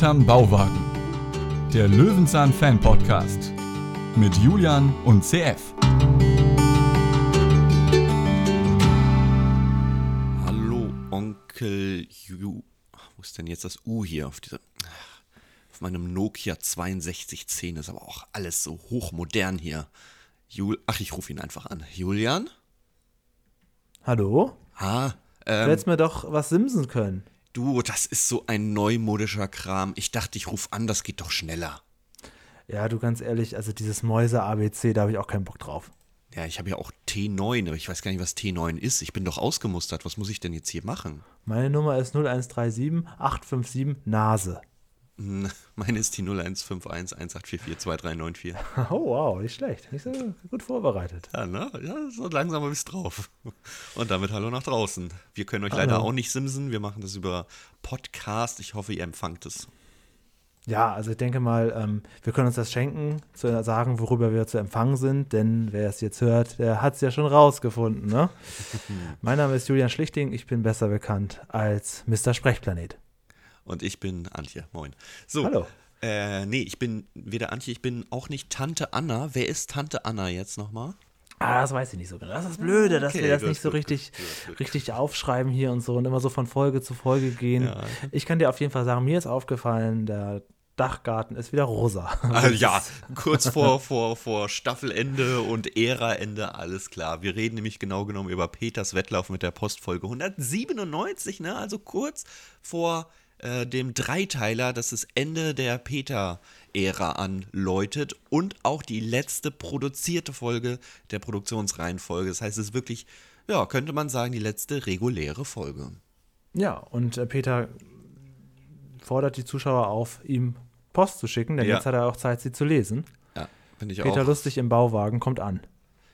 Hinterm Bauwagen. Der Löwenzahn Fan Podcast mit Julian und CF. Hallo Onkel Ju. Wo ist denn jetzt das U hier auf dieser auf meinem Nokia 6210 ist aber auch alles so hochmodern hier. Jul Ach, ich rufe ihn einfach an. Julian? Hallo? Ah, Du ähm, hättest mir doch was simsen können. Du, das ist so ein neumodischer Kram. Ich dachte, ich rufe an, das geht doch schneller. Ja, du ganz ehrlich, also dieses Mäuse-ABC, da habe ich auch keinen Bock drauf. Ja, ich habe ja auch T9, aber ich weiß gar nicht, was T9 ist. Ich bin doch ausgemustert. Was muss ich denn jetzt hier machen? Meine Nummer ist 0137 857 Nase. Meine ist die 0151 18442394. Oh, wow, nicht schlecht. Nicht so gut vorbereitet. Ja, ne? Ja, so langsam bist drauf. Und damit hallo nach draußen. Wir können euch leider Hallo. auch nicht simsen. Wir machen das über Podcast. Ich hoffe, ihr empfangt es. Ja, also ich denke mal, ähm, wir können uns das schenken, zu sagen, worüber wir zu empfangen sind, denn wer es jetzt hört, der hat es ja schon rausgefunden, ne? mein Name ist Julian Schlichting, ich bin besser bekannt als Mr. Sprechplanet. Und ich bin Antje. Moin. So. Hallo. Äh, nee, ich bin weder Antje, ich bin auch nicht Tante Anna. Wer ist Tante Anna jetzt nochmal? Ah, das weiß ich nicht so genau. Das ist Blöde, dass Okay, wir das nicht so richtig, gut, richtig aufschreiben hier und so und immer so von Folge zu Folge gehen. Ja. Ich kann dir auf jeden Fall sagen, mir ist aufgefallen, der Dachgarten ist wieder rosa. Ah, ja, kurz vor, vor, vor Staffelende und Äraende, alles klar. Wir reden nämlich genau genommen über Peters Wettlauf mit der Postfolge 197, ne? Also kurz vor äh, dem Dreiteiler, das das Ende der Peter-Ära anläutet und auch die letzte produzierte Folge der Produktionsreihenfolge. Das heißt, es ist wirklich, ja, könnte man sagen, die letzte reguläre Folge. Ja, und äh, Peter fordert die Zuschauer auf, ihm Post zu schicken, denn Ja. jetzt hat er auch Zeit, sie zu lesen. Ja, finde ich Peter auch. Lustig im Bauwagen kommt an.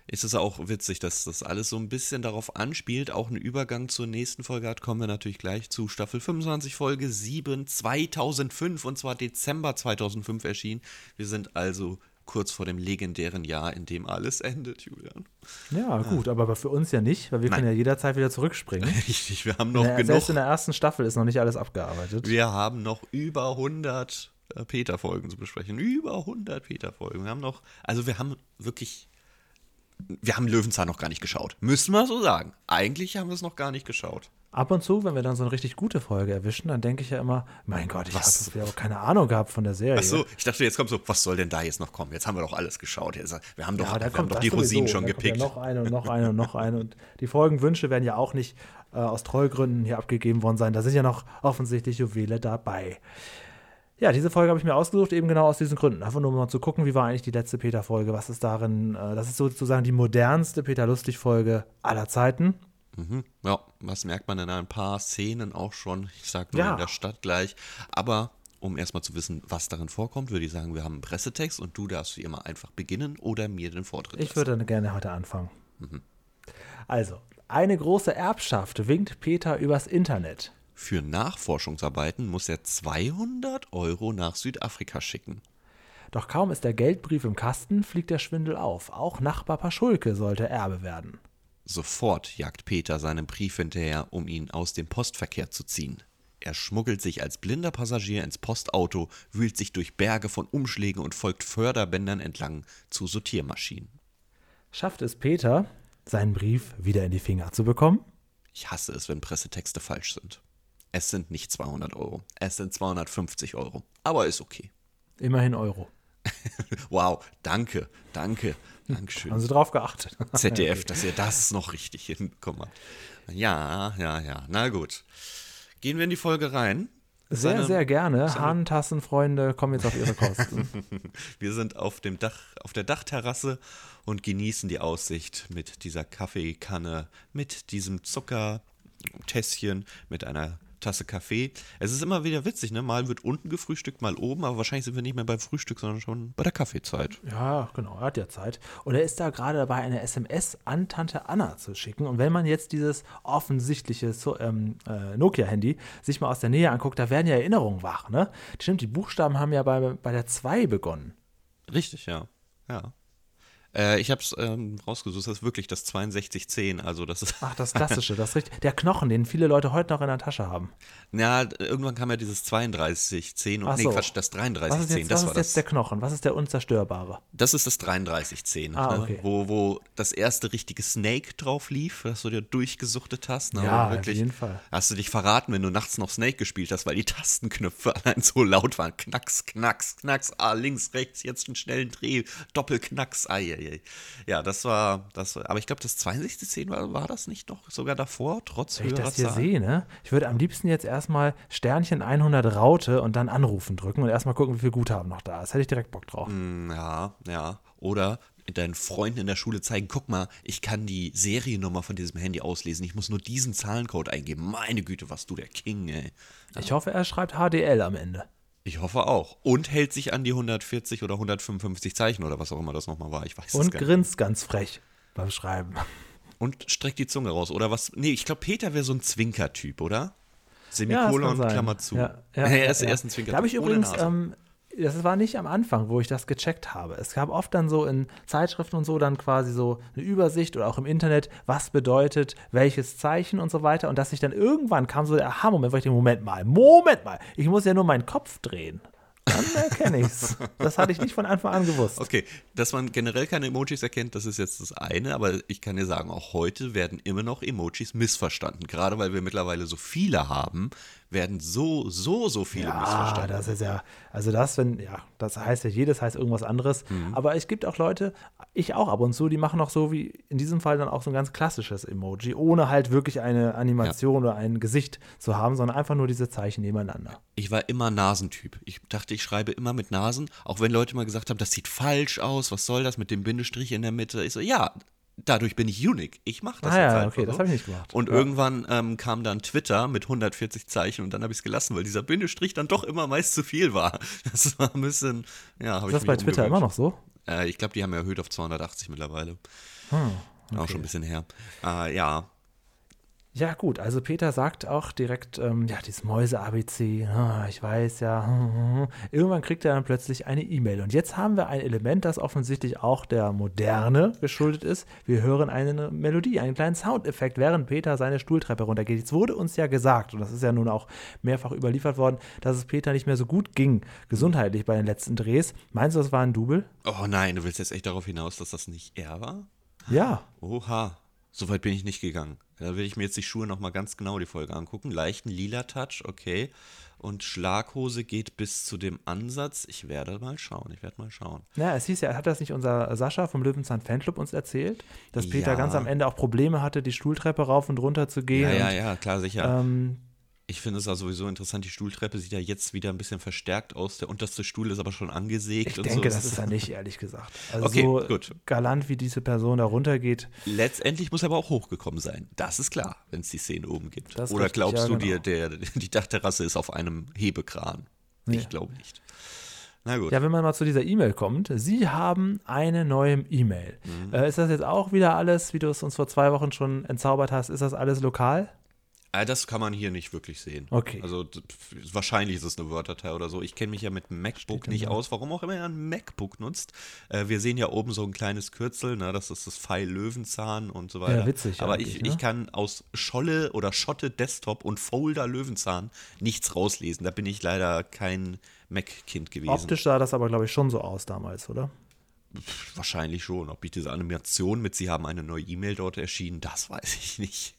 Ist es auch witzig, dass das alles so ein bisschen darauf anspielt, auch einen Übergang zur nächsten Folge hat, kommen wir natürlich gleich zu Staffel 25, Folge 7, 2005 und zwar Dezember 2005 erschienen. Wir sind also kurz vor dem legendären Jahr, in dem alles endet, Julian. Ja, gut, aber für uns ja nicht, weil wir Nein. können ja jederzeit wieder zurückspringen. Richtig, wir haben noch Ja, genug. Selbst in der ersten Staffel ist noch nicht alles abgearbeitet. Wir haben noch über 100 äh, Peter-Folgen zu besprechen. Über 100 Peter-Folgen. Wir haben noch, also wir haben wirklich, wir haben Löwenzahn noch gar nicht geschaut. Müssen wir so sagen. Eigentlich haben wir es noch gar nicht geschaut. Ab und zu, wenn wir dann so eine richtig gute Folge erwischen, dann denke ich ja immer, mein Gott, ich habe auch keine Ahnung gehabt von der Serie. Ach so, ich dachte, jetzt kommt so, was soll denn da jetzt noch kommen? Jetzt haben wir doch alles geschaut. Jetzt, wir haben doch, Ja, wir haben doch die Rosinen schon gepickt. Ja noch eine und noch eine und noch eine. Und die Folgenwünsche werden ja auch nicht äh, aus Treugründen hier abgegeben worden sein. Da sind ja noch offensichtlich Juwele dabei. Ja, diese Folge habe ich mir ausgesucht, eben genau aus diesen Gründen. Einfach nur mal zu gucken, wie war eigentlich die letzte Peter-Folge. Was ist darin? Äh, das ist sozusagen die modernste Peter-Lustig-Folge aller Zeiten. Mhm. Ja, was merkt man in ein paar Szenen auch schon? Ich sag nur Ja. in der Stadt gleich. Aber um erstmal zu wissen, was darin vorkommt, würde ich sagen, wir haben einen Pressetext und du darfst wie immer einfach beginnen oder mir den Vortritt Ich lassen. würde gerne heute anfangen. Also, eine große Erbschaft winkt Peter übers Internet. Für Nachforschungsarbeiten muss er 200 Euro nach Südafrika schicken. Doch kaum ist der Geldbrief im Kasten, fliegt der Schwindel auf. Auch Nachbar Paschulke sollte Erbe werden. Sofort jagt Peter seinem Brief hinterher, um ihn aus dem Postverkehr zu ziehen. Er schmuggelt sich als blinder Passagier ins Postauto, wühlt sich durch Berge von Umschlägen und folgt Förderbändern entlang zu Sortiermaschinen. Schafft es Peter, seinen Brief wieder in die Finger zu bekommen? Ich hasse es, wenn Pressetexte falsch sind. Es sind nicht 200 Euro, es sind 250 Euro. Aber ist okay. Immerhin Euro. Wow, danke, danke, Dankeschön. Haben Sie drauf geachtet? ZDF, dass ihr das noch richtig hinbekommen habt. Ja, ja, ja. Na gut. Gehen wir in die Folge rein. Sehr, eine- sehr gerne. ist eine- Handtassenfreunde kommen jetzt auf ihre Kosten. Wir sind auf dem Dach, auf der Dachterrasse und genießen die Aussicht mit dieser Kaffeekanne, mit diesem Zuckertässchen, mit einer Tasse Kaffee. Es ist immer wieder witzig, ne? Mal wird unten gefrühstückt, mal oben, aber wahrscheinlich sind wir nicht mehr beim Frühstück, sondern schon bei der Kaffeezeit. ja, genau, er hat ja Zeit. Und er ist da gerade dabei, eine SMS an Tante Anna zu schicken. Und wenn man jetzt dieses offensichtliche so, ähm, äh, Nokia-Handy sich mal aus der Nähe anguckt, da werden ja Erinnerungen wach, ne? Stimmt, die Buchstaben haben ja bei, bei der 2 begonnen. Richtig, ja. Ja. Äh, ich habe es ähm, rausgesucht, das ist wirklich das 6210, also das ist. Ach, das Klassische, das ist richtig. Der Knochen, den viele Leute heute noch in der Tasche haben. Ja, irgendwann kam ja dieses 3210 und Ach nee, so. Quatsch, das Was ist 3310, jetzt, das was war ist das. jetzt der Knochen? Was ist der Unzerstörbare? Das ist das 3310, Ah, ne? okay. wo, wo das erste richtige Snake drauf lief, das du dir durchgesuchtet hast. Ne? Ja, wirklich, auf jeden Fall. Hast du dich verraten, wenn du nachts noch Snake gespielt hast, weil die Tastenknöpfe allein so laut waren. Knacks, knacks, knacks, ah, links, rechts, jetzt einen schnellen Dreh, Doppelknacks, ai, ai, ai. Ja, das war, das aber ich glaube, das 6210 war, war das nicht noch sogar davor, trotz Wenn ich das hier Zahl? sehe, ne? Ich würde am liebsten jetzt erstmal Sternchen 100 Raute und dann anrufen drücken und erstmal gucken, wie viel Guthaben noch da ist. Hätte ich direkt Bock drauf. Mm, Ja, ja. Oder deinen Freunden in der Schule zeigen, guck mal, ich kann die Seriennummer von diesem Handy auslesen. Ich muss nur diesen Zahlencode eingeben. Meine Güte, was du der King, ey. Ich hoffe, er schreibt HDL am Ende. Ich hoffe auch. Und hält sich an die 140 oder 155 Zeichen oder was auch immer das nochmal war. Ich weiß es Und grinst ganz frech beim Schreiben. Und streckt die Zunge raus. Oder was? Nee, ich glaube, Peter wäre so ein Zwinker-Typ, oder? Ja, Semikolon, sein. Klammer zu. Ja, ja, er ist ja, er ist ein ja. Zwinker-Typ. Da habe ich übrigens, ähm, das war nicht am Anfang, wo ich das gecheckt habe. Es gab oft dann so in Zeitschriften und so dann quasi so eine Übersicht oder auch im Internet, was bedeutet welches Zeichen und so weiter. Und dass ich dann irgendwann kam so der Aha-Moment, wo ich denke, Moment mal, Moment mal, ich muss ja nur meinen Kopf drehen. Dann erkenne ich's. Das hatte ich nicht von Anfang an gewusst. Okay, dass man generell keine Emojis erkennt, das ist jetzt das eine, aber ich kann dir sagen, auch heute werden immer noch Emojis missverstanden. Gerade weil wir mittlerweile so viele haben, werden so, so, so viele Ja, missverstanden. das ist ja, also das, wenn, ja, das heißt ja, jedes heißt irgendwas anderes. Mhm. Aber es gibt auch Leute, ich auch ab und zu, die machen auch so wie in diesem Fall dann auch so ein ganz klassisches Emoji, ohne halt wirklich eine Animation oder ein Gesicht zu haben, sondern einfach nur diese Zeichen nebeneinander. Ich war immer Nasentyp. Ich dachte, ich schreibe immer mit Nasen, auch wenn Leute mal gesagt haben, das sieht falsch aus, was soll das mit dem Bindestrich in der Mitte? Ich so, ja, dadurch bin ich unique. Ich mache das Ah jetzt ja, einfach okay, so. das habe ich nicht gemacht. Und Ja. irgendwann ähm, kam dann Twitter mit 140 Zeichen und dann habe ich es gelassen, weil dieser Bindestrich dann doch immer meist zu viel war. Das war ein bisschen, ja, habe Ist ich das mich bei Twitter umgewöhnt. immer noch so? Äh, ich glaube, die haben erhöht auf 280 mittlerweile. Hm, Auch schon ein bisschen her. Äh, ja, Ja, gut, also Peter sagt auch direkt, ähm, ja, dieses Mäuse-ABC, ah, ich weiß ja. Irgendwann kriegt er dann plötzlich eine E-Mail. Und jetzt haben wir ein Element, das offensichtlich auch der Moderne geschuldet ist. Wir hören eine Melodie, einen kleinen Soundeffekt, während Peter seine Stuhltreppe runtergeht. Jetzt wurde uns ja gesagt, und das ist ja nun auch mehrfach überliefert worden, dass es Peter nicht mehr so gut ging, gesundheitlich bei den letzten Drehs. Meinst du, das war ein Double? Oh nein, du willst jetzt echt darauf hinaus, dass das nicht er war? Ja. Oha, so weit bin ich nicht gegangen. Da will ich mir jetzt die Schuhe nochmal ganz genau die Folge angucken. Leichten lila Touch, okay. Und Schlaghose geht bis zu dem Ansatz. Ich werde mal schauen, ich werde mal schauen. Ja, es hieß ja, hat das nicht unser Sascha vom Löwenzahn Fanclub uns erzählt, dass Peter Ja. ganz am Ende auch Probleme hatte, die Stuhltreppe rauf und runter zu gehen. Ja, ja, und, ja, klar, sicher. Ähm, Ich finde es ja sowieso interessant, die Stuhltreppe sieht ja jetzt wieder ein bisschen verstärkt aus. Der unterste Stuhl ist aber schon angesägt ich und denke, so. das ist er nicht, ehrlich gesagt. Also Okay, so gut. galant, wie diese Person da runtergeht. Letztendlich muss er aber auch hochgekommen sein. Das ist klar, wenn es die Szene oben gibt. Das Oder richtig, glaubst ja, du, genau. dir, der, die Dachterrasse ist auf einem Hebekran? Nee. Ich glaube nicht. Na gut. Ja, wenn man mal zu dieser E-Mail kommt, Sie haben eine neue E-Mail. Mhm. Äh, ist das jetzt auch wieder alles, wie du es uns vor zwei Wochen schon entzaubert hast, ist das alles lokal? Ah, Das kann man hier nicht wirklich sehen. Okay. Also wahrscheinlich ist es eine Word-Datei oder so. Ich kenne mich ja mit MacBook nicht aus, warum auch immer er ein MacBook nutzt. Äh, wir sehen ja oben so ein kleines Kürzel, ne? das ist das Pfeil Löwenzahn und so weiter. witzig Aber ich, ne? ich kann aus Scholle oder Schotte Desktop und Folder Löwenzahn nichts rauslesen. Da bin ich leider kein Mac-Kind gewesen. Optisch sah das aber, glaube ich, schon so aus damals, oder? Wahrscheinlich schon. Ob ich diese Animation mit Sie haben eine neue E-Mail dort erschienen, das weiß ich nicht.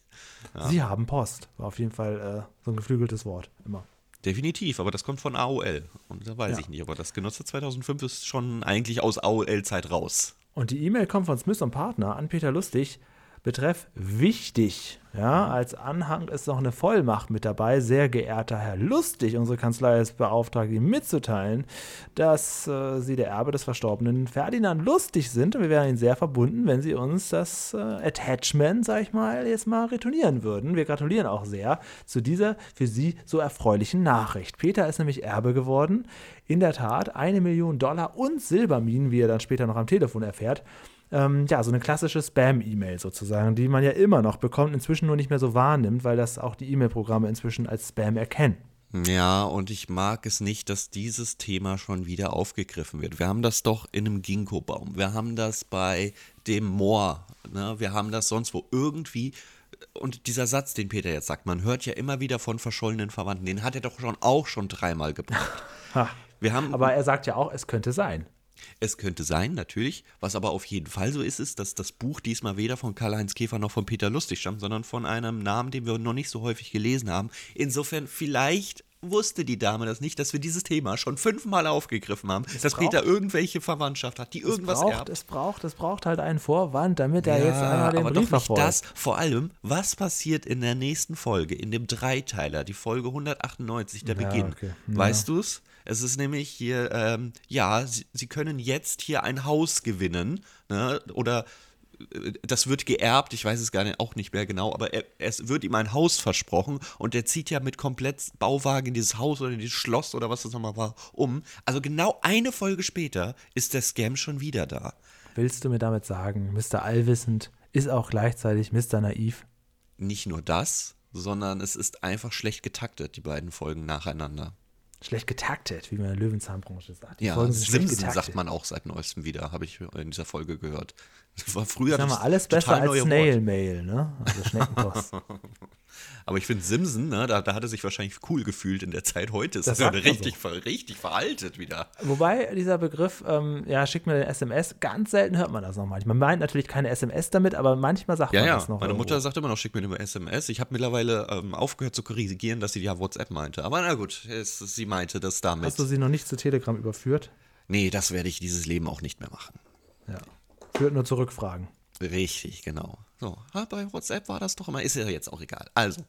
Sie haben Post. War auf jeden Fall äh, so ein geflügeltes Wort. Immer. Definitiv, aber das kommt von AOL. Und da weiß Ja. ich nicht, aber das genutzte 2005 ist schon eigentlich aus AOL-Zeit raus. Und die E-Mail kommt von Smith und Partner an Peter Lustig. Betreff wichtig. Ja, als Anhang ist noch eine Vollmacht mit dabei. Sehr geehrter Herr Lustig, unsere Kanzlei ist beauftragt, Ihnen mitzuteilen, dass äh, Sie der Erbe des verstorbenen Ferdinand Lustig sind. Und wir wären Ihnen sehr verbunden, wenn Sie uns das äh, Attachment, sag ich mal, jetzt mal retournieren würden. Wir gratulieren auch sehr zu dieser für Sie so erfreulichen Nachricht. Peter ist nämlich Erbe geworden. In der Tat, eine Million Dollar und Silberminen, wie er dann später noch am Telefon erfährt. Ähm, ja, so eine klassische Spam-E-Mail sozusagen, die man ja immer noch bekommt, inzwischen nur nicht mehr so wahrnimmt, weil das auch die E-Mail-Programme inzwischen als Spam erkennen. Ja, und ich mag es nicht, dass dieses Thema schon wieder aufgegriffen wird. Wir haben das doch in einem Ginkgo-Baum. Wir haben das bei dem Moor. Ne? Wir haben das sonst wo irgendwie. Und dieser Satz, den Peter jetzt sagt, man hört ja immer wieder von verschollenen Verwandten, den hat er doch schon auch schon dreimal gebracht. Ha. Wir haben, Aber er sagt ja auch, es könnte sein. Es könnte sein, natürlich. Was aber auf jeden Fall so ist, ist, dass das Buch diesmal weder von Karl-Heinz Käfer noch von Peter Lustig stammt, sondern von einem Namen, den wir noch nicht so häufig gelesen haben. Insofern, vielleicht wusste die Dame das nicht, dass wir dieses Thema schon fünfmal aufgegriffen haben, dass braucht- Peter irgendwelche Verwandtschaft hat, die irgendwas es braucht, erbt. es braucht, es braucht halt einen Vorwand, damit er jetzt einmal den aber Brief doch nicht verfolgt. das. Vor allem, was passiert in der nächsten Folge, in dem Dreiteiler, die Folge 198, der Ja, Beginn? okay. Ja. Weißt du es? Es ist nämlich hier, ähm, ja, sie, sie können jetzt hier ein Haus gewinnen, ne? oder das wird geerbt, ich weiß es gar nicht, auch nicht mehr genau, aber er, es wird ihm ein Haus versprochen und er zieht ja mit komplett Bauwagen in dieses Haus oder in dieses Schloss oder was das nochmal war, um. Also genau eine Folge später ist der Scam schon wieder da. Willst du mir damit sagen, Mr. Allwissend ist auch gleichzeitig Mr. Naiv? nicht nur das, sondern es ist einfach schlecht getaktet, die beiden Folgen nacheinander. Schlecht getaktet, wie man in der Löwenzahnbranche sagt. Die Ja, Folgen sind schlecht Simpson getaktet. sagt man auch seit neuestem wieder, habe ich in dieser Folge gehört. Das war früher Sag mal, alles besser als Snail. Mail, ne? Also Schneckenpost. Aber ich finde Simpson, ne, da, da hat er sich wahrscheinlich cool gefühlt in der Zeit. Heute ist Das er richtig, ver, richtig veraltet wieder. Wobei dieser Begriff, ähm, ja, schickt mir eine SMS, ganz selten hört man das noch manchmal. Man meint natürlich keine SMS damit, aber manchmal sagt Ja, man ja, das noch. meine irgendwo. Mutter sagt immer noch, schick mir eine SMS. Ich habe mittlerweile ähm, aufgehört zu korrigieren, dass sie ja WhatsApp meinte. Aber na gut, es, sie meinte das damit. Hast du sie noch nicht zu Telegram überführt? nee, das werde ich dieses Leben auch nicht mehr machen. Ja. Führt nur zu Rückfragen. Richtig, genau. So, ah, bei WhatsApp war das doch immer, ist ja jetzt auch egal. Also,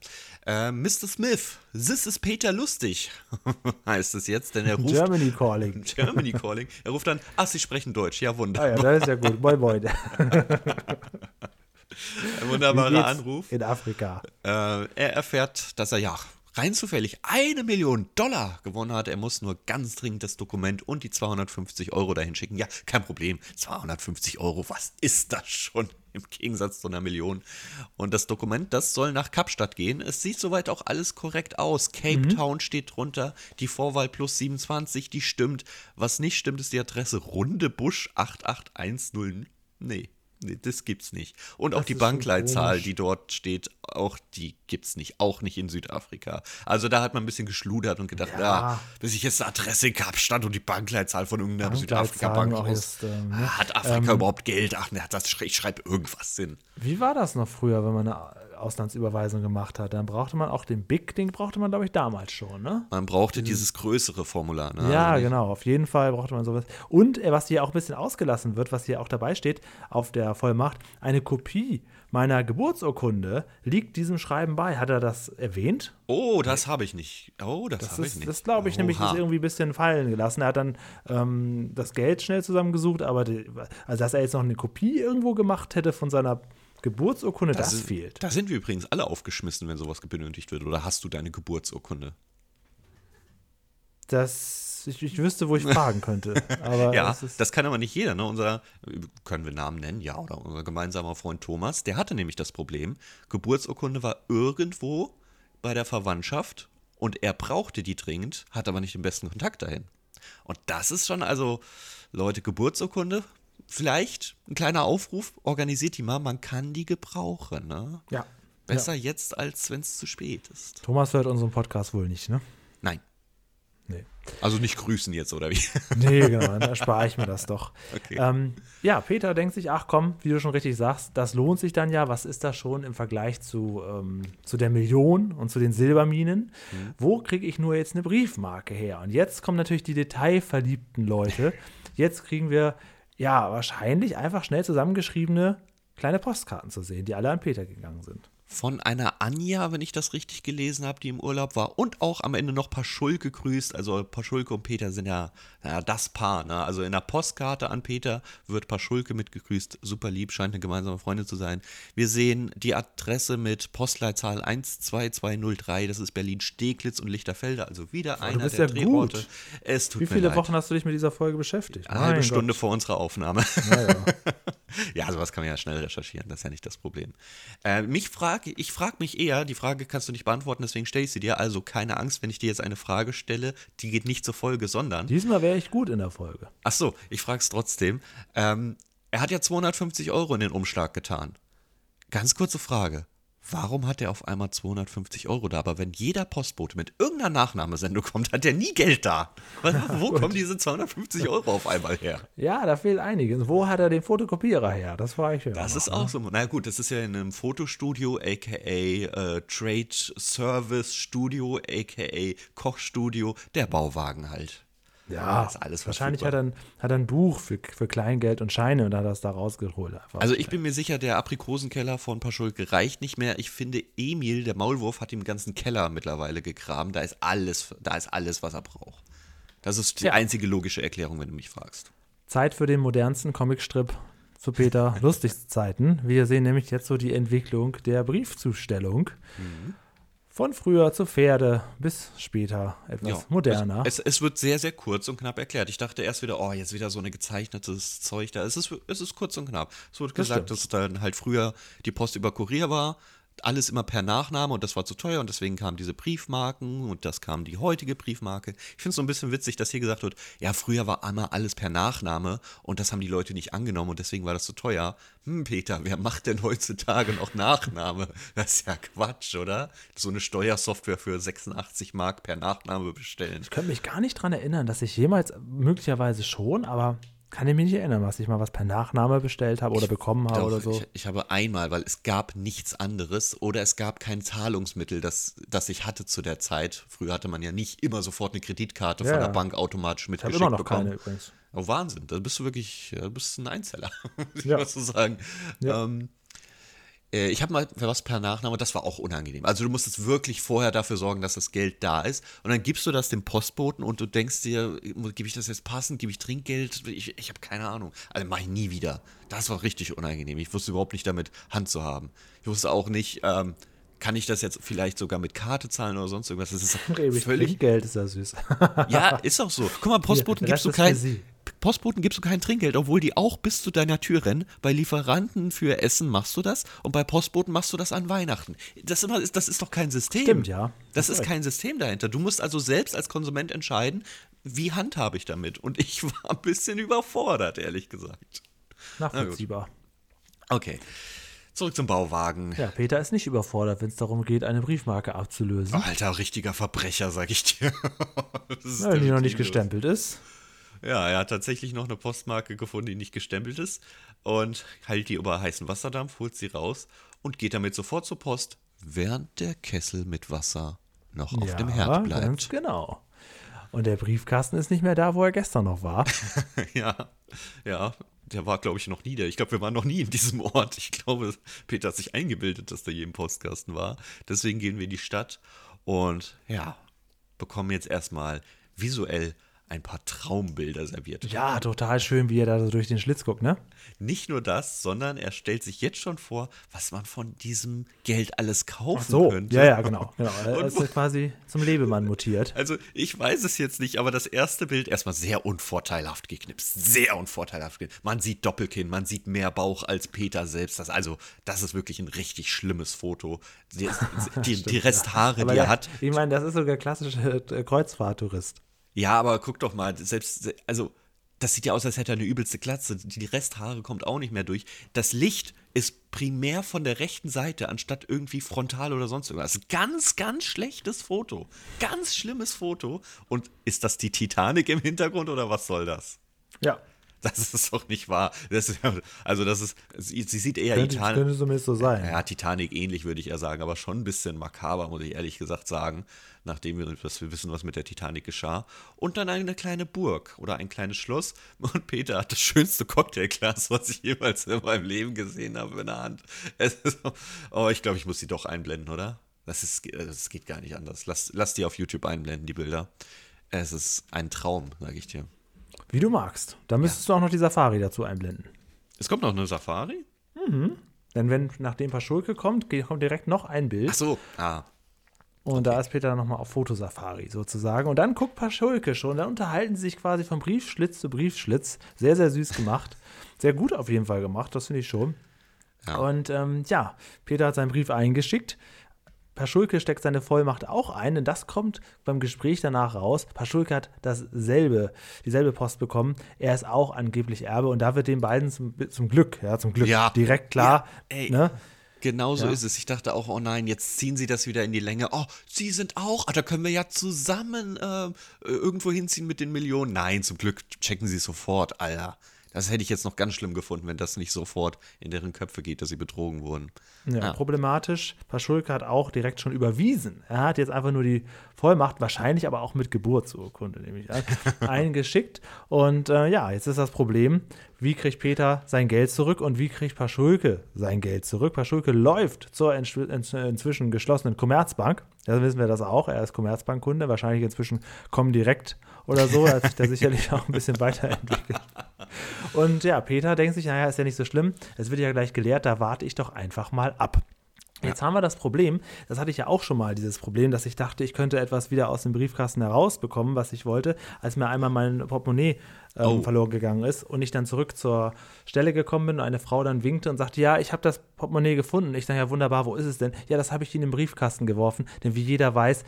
äh, Mr. Smith, this is Peter Lustig, heißt es jetzt, denn er ruft. Germany Calling. Germany Calling. Er ruft dann, ach, Sie sprechen Deutsch, ja, Ah wunderbar. ja, das ist ja gut. Moin, moin. Ein wunderbarer Anruf. In Afrika. Äh, er erfährt, dass er ja rein zufällig eine Million Dollar gewonnen hat. Er muss nur ganz dringend das Dokument und die 250 Euro dahin schicken. Ja, kein Problem. 250 Euro, was ist das schon im Gegensatz zu einer Million? Und das Dokument, das soll nach Kapstadt gehen. Es sieht soweit auch alles korrekt aus. Cape Town steht drunter. Die Vorwahl plus 27, die stimmt. Was nicht stimmt, ist die Adresse Rundebusch 8810. Nee. Das gibt's nicht. Und auch Das die ist schon Bankleitzahl, die dort steht, auch die gibt's nicht. Auch nicht in Südafrika. Also da hat man ein bisschen geschludert und gedacht, ja, Ja. bis ich jetzt eine Adresse in Kapstadt und die Bankleitzahl von irgendeiner Südafrika-Bank auch ist, ähm, ne? Hat Afrika überhaupt Geld? Ach, ne, das, ich schreibe irgendwas Sinn. Wie war das noch früher, wenn man eine Auslandsüberweisung gemacht hat? Dann brauchte man auch den Big, den brauchte man, glaube ich, damals schon, ne? Man brauchte dieses größere Formular. Ne? Ja, Also genau. Auf jeden Fall brauchte man sowas. Und äh, was hier auch ein bisschen ausgelassen wird, was hier auch dabei steht auf der Vollmacht, eine Kopie meiner Geburtsurkunde liegt diesem Schreiben bei. Hat er das erwähnt? Oh, das habe ich nicht. Oh, das, Das, habe ich nicht. das glaube ich, nämlich Oha. ist irgendwie ein bisschen fallen gelassen. Er hat dann ähm, das Geld schnell zusammengesucht, aber die, also dass er jetzt noch eine Kopie irgendwo gemacht hätte von seiner Geburtsurkunde, das, sind- fehlt. Da sind wir übrigens alle aufgeschmissen, wenn sowas benötigt wird. Oder hast du deine Geburtsurkunde? Das, ich, ich wüsste, wo ich fragen könnte. Aber Ja, das kann aber nicht jeder. Ne? Unser, können wir Namen nennen? Ja, oder unser gemeinsamer Freund Thomas, der hatte nämlich das Problem, Geburtsurkunde war irgendwo bei der Verwandtschaft und er brauchte die dringend, hat aber nicht den besten Kontakt dahin. Und das ist schon, also, Leute, Geburtsurkunde, vielleicht ein kleiner Aufruf, organisiert die mal, man kann die gebrauchen. Ne? ja. Besser jetzt, als wenn es zu spät ist. Thomas hört unseren Podcast wohl nicht, ne? Nein. Nee. Also nicht grüßen jetzt, oder wie? Nee, genau, dann erspare ich mir das doch. Okay. Ähm, ja, Peter denkt sich, ach komm, wie du schon richtig sagst, das lohnt sich dann ja. Was ist das schon im Vergleich zu, ähm, zu der Million und zu den Silberminen? Mhm. Wo kriege ich nur jetzt eine Briefmarke her? Und jetzt kommen natürlich die detailverliebten Leute. Jetzt kriegen wir ja wahrscheinlich einfach schnell zusammengeschriebene kleine Postkarten zu sehen, die alle an Peter gegangen sind. Von einer Anja, wenn ich das richtig gelesen habe, die im Urlaub war. Und auch am Ende noch Paschulke grüßt. Also Paschulke und Peter sind ja, naja, das Paar. Ne? Also in der Postkarte an Peter wird Paschulke mitgegrüßt. Super lieb, scheint eine gemeinsame Freundin zu sein. Wir sehen die Adresse mit Postleitzahl 12203. Das ist Berlin-Steglitz und Lichterfelde. Also wieder einer bist der ja Drehorte. gut. Es tut Wie mir viele leid. Wochen hast du dich mit dieser Folge beschäftigt? Eine halbe Stunde Gott. vor unserer Aufnahme. Ja, ja. ja, sowas kann man ja schnell recherchieren, das ist ja nicht das Problem. Äh, mich frage, ich frage mich eher, die Frage kannst du nicht beantworten, deswegen stelle ich sie dir. Also keine Angst, wenn ich dir jetzt eine Frage stelle, die geht nicht zur Folge, sondern. Diesmal wäre ich gut in der Folge. Ach so, ich frage es trotzdem. Ähm, er hat ja 250 Euro in den Umschlag getan. Ganz kurze Frage. Warum hat er auf einmal 250 Euro da? Aber wenn jeder Postbote mit irgendeiner Nachnahmesendung kommt, hat er nie Geld da. Wo kommen diese 250 Euro auf einmal her? Ja, da fehlt einiges. Wo hat er den Fotokopierer her? Das war ich ja. Das ist ne? auch so. Na gut, das ist ja in einem Fotostudio, aka äh, Trade Service Studio, aka Kochstudio, der Bauwagen halt. Ja, ist alles wahrscheinlich hat er, ein, hat er ein Buch für, für Kleingeld und Scheine und hat das da rausgeholt. Einfach. Also ich bin mir sicher, der Aprikosenkeller von Paschulke reicht nicht mehr. Ich finde, Emil, der Maulwurf, hat im ganzen Keller mittlerweile gegraben. Da ist alles, da ist alles, was er braucht. Das ist die Ja. einzige logische Erklärung, wenn du mich fragst. Zeit für den modernsten Comicstrip zu Peter lustigsten Zeiten. Wir sehen nämlich jetzt so die Entwicklung der Briefzustellung. Mhm. Von früher zu Pferde bis später etwas moderner. Es, es, es wird sehr, sehr kurz und knapp erklärt. Ich dachte erst wieder, oh, jetzt wieder so ein gezeichnetes Zeug da. Es ist, es ist kurz und knapp. Es wird gesagt, stimmt. dass dann halt früher die Post über Kurier war. Alles immer per Nachname und das war zu teuer und deswegen kamen diese Briefmarken und das kam die heutige Briefmarke. Ich finde es so ein bisschen witzig, dass hier gesagt wird, ja, früher war einmal alles per Nachname und das haben die Leute nicht angenommen und deswegen war das zu teuer. Hm, Peter, wer macht denn heutzutage noch Nachname? Das ist ja Quatsch, oder? So eine Steuersoftware für 86 Mark per Nachname bestellen. Ich könnte mich gar nicht dran erinnern, dass ich jemals, möglicherweise schon, aber kann ich mich nicht erinnern, was ich mal was per Nachname bestellt habe oder bekommen habe Doch, oder so. ich, ich habe einmal, weil es gab nichts anderes oder es gab kein Zahlungsmittel, das, das ich hatte zu der Zeit. Früher hatte man ja nicht immer sofort eine Kreditkarte Ja, von der Bank automatisch ich mitgeschickt immer noch bekommen. keine übrigens. Oh, Wahnsinn, da bist du wirklich, du bist ein Einzeller, muss Ja. ich mal so sagen. Ja. Ähm, äh, ich habe mal was per Nachname, das war auch unangenehm. Also du musstest wirklich vorher dafür sorgen, dass das Geld da ist. Und dann gibst du das dem Postboten und du denkst dir, gebe ich das jetzt passend, gebe ich Trinkgeld? Ich, ich habe keine Ahnung. Also mache ich nie wieder. Das war richtig unangenehm. Ich wusste überhaupt nicht damit Hand zu haben. Ich wusste auch nicht, ähm, kann ich das jetzt vielleicht sogar mit Karte zahlen oder sonst irgendwas? Das ist völlig Geld ist ja süß. ja, ist auch so. Guck mal, Postboten der gibst du kein. Postboten gibst du kein Trinkgeld, obwohl die auch bis zu deiner Tür rennen. Bei Lieferanten für Essen machst du das und bei Postboten machst du das an Weihnachten. Das, immer, ist, das ist doch kein System. Stimmt, ja. Das ist kein System dahinter. Du musst also selbst als Konsument entscheiden, wie handhabe ich damit. Und ich war ein bisschen überfordert, ehrlich gesagt. Nachvollziehbar. Okay. Zurück zum Bauwagen. Ja, Peter ist nicht überfordert, wenn es darum geht, eine Briefmarke abzulösen. Alter, richtiger Verbrecher, sag ich dir. Wenn die noch nicht gestempelt ist. Ja, er hat tatsächlich noch eine Postmarke gefunden, die nicht gestempelt ist und hält die über heißen Wasserdampf, holt sie raus und geht damit sofort zur Post, während der Kessel mit Wasser noch auf ja, dem Herd Ganz bleibt. genau. Und der Briefkasten ist nicht mehr da, wo er gestern noch war. ja, ja, der war, glaube ich, noch nie da. Ich glaube, wir waren noch nie in diesem Ort. Ich glaube, Peter hat sich eingebildet, dass der je im Postkasten war. Deswegen gehen wir in die Stadt und ja, bekommen jetzt erstmal visuell ein paar Traumbilder serviert. Ja, total schön, wie er da so durch den Schlitz guckt, ne? Nicht nur das, sondern er stellt sich jetzt schon vor, was man von diesem Geld alles kaufen So, könnte. ja, ja, genau. genau. Er ist ja quasi zum Lebemann mutiert. Also ich weiß es jetzt nicht, aber das erste Bild erstmal sehr unvorteilhaft geknipst. Sehr unvorteilhaft geknipst. Man sieht Doppelkinn, man sieht mehr Bauch als Peter selbst. Das, also, das ist wirklich ein richtig schlimmes Foto. Die, die, die Resthaare, Aber die er hat. Ich meine, das ist sogar klassischer äh, Kreuzfahrttourist. Ja, aber guck doch mal, selbst, also, das sieht ja aus, als hätte er eine übelste Glatze. Die Resthaare kommt auch nicht mehr durch. Das Licht ist primär von der rechten Seite, anstatt irgendwie frontal oder sonst irgendwas. Ganz, ganz schlechtes Foto. Ganz schlimmes Foto. Und ist das die Titanic im Hintergrund oder was soll das? Ja. Das ist doch nicht wahr. Das ist, also, das ist, sie, sie sieht eher Könnte, Titanic. könnte zumindest so sein. Ja, Titanic ähnlich, würde ich eher sagen, aber schon ein bisschen makaber, muss ich ehrlich gesagt sagen, nachdem wir, dass wir wissen, was mit der Titanic geschah. Und dann eine kleine Burg oder ein kleines Schloss. Und Peter hat das schönste Cocktailglas, was ich jemals in meinem Leben gesehen habe, in der Hand. Es ist, oh, ich glaube, ich muss die doch einblenden, oder? Das, ist, das geht gar nicht anders. Lass, lass die auf YouTube einblenden, die Bilder. Es ist ein Traum, sage ich dir. Wie du magst. Da müsstest du auch noch die Safari dazu einblenden. Es kommt noch eine Safari? Denn wenn nachdem Paschulke kommt, kommt direkt noch ein Bild. Ach so. Ah. Und da ist Peter nochmal auf Fotosafari sozusagen. Und dann guckt Paschulke schon. Dann unterhalten sie sich quasi von Briefschlitz zu Briefschlitz. Sehr, sehr süß gemacht. Sehr gut auf jeden Fall gemacht, das finde ich schon. Ja. Und ähm, ja, Peter hat seinen Brief eingeschickt. Paschulke steckt seine Vollmacht auch ein, denn das kommt beim Gespräch danach raus. Paschulke hat dasselbe, dieselbe Post bekommen. Er ist auch angeblich Erbe und da wird den beiden zum, zum Glück, ja, zum Glück Ja. direkt klar, Ja, ey. ne? Genau so Ja. ist es. Ich dachte auch, oh nein, jetzt ziehen sie das wieder in die Länge. Oh, sie sind auch, ah, da können wir ja zusammen äh, irgendwo hinziehen mit den Millionen. Nein, zum Glück checken sie es sofort, Alter. Das hätte ich jetzt noch ganz schlimm gefunden, wenn das nicht sofort in deren Köpfe geht, dass sie betrogen wurden. Ja, Ja. problematisch. Paschulke hat auch direkt schon überwiesen. Er hat jetzt einfach nur die Vollmacht, wahrscheinlich aber auch mit Geburtsurkunde, nehme ich an, eingeschickt. Und äh, ja, jetzt ist das Problem, wie kriegt Peter sein Geld zurück und wie kriegt Paschulke sein Geld zurück? Paschulke läuft zur inzwi- inz- inzwischen geschlossenen Commerzbank. Da wissen wir das auch. Er ist Commerzbankkunde, wahrscheinlich inzwischen Comdirect oder so. Er hat sich da sicherlich auch ein bisschen weiterentwickelt. Und ja, Peter denkt sich, naja, ist ja nicht so schlimm. Es wird ja gleich gelehrt, da warte ich doch einfach mal ab. Jetzt haben wir das Problem, das hatte ich ja auch schon mal, dieses Problem, dass ich dachte, ich könnte etwas wieder aus dem Briefkasten herausbekommen, was ich wollte, als mir einmal mein Portemonnaie ähm, Oh. verloren gegangen ist und ich dann zurück zur Stelle gekommen bin und eine Frau dann winkte und sagte, ja, ich habe das Portemonnaie gefunden. Ich dachte, ja, wunderbar, wo ist es denn? Ja, das habe ich in den Briefkasten geworfen, denn wie jeder weiß,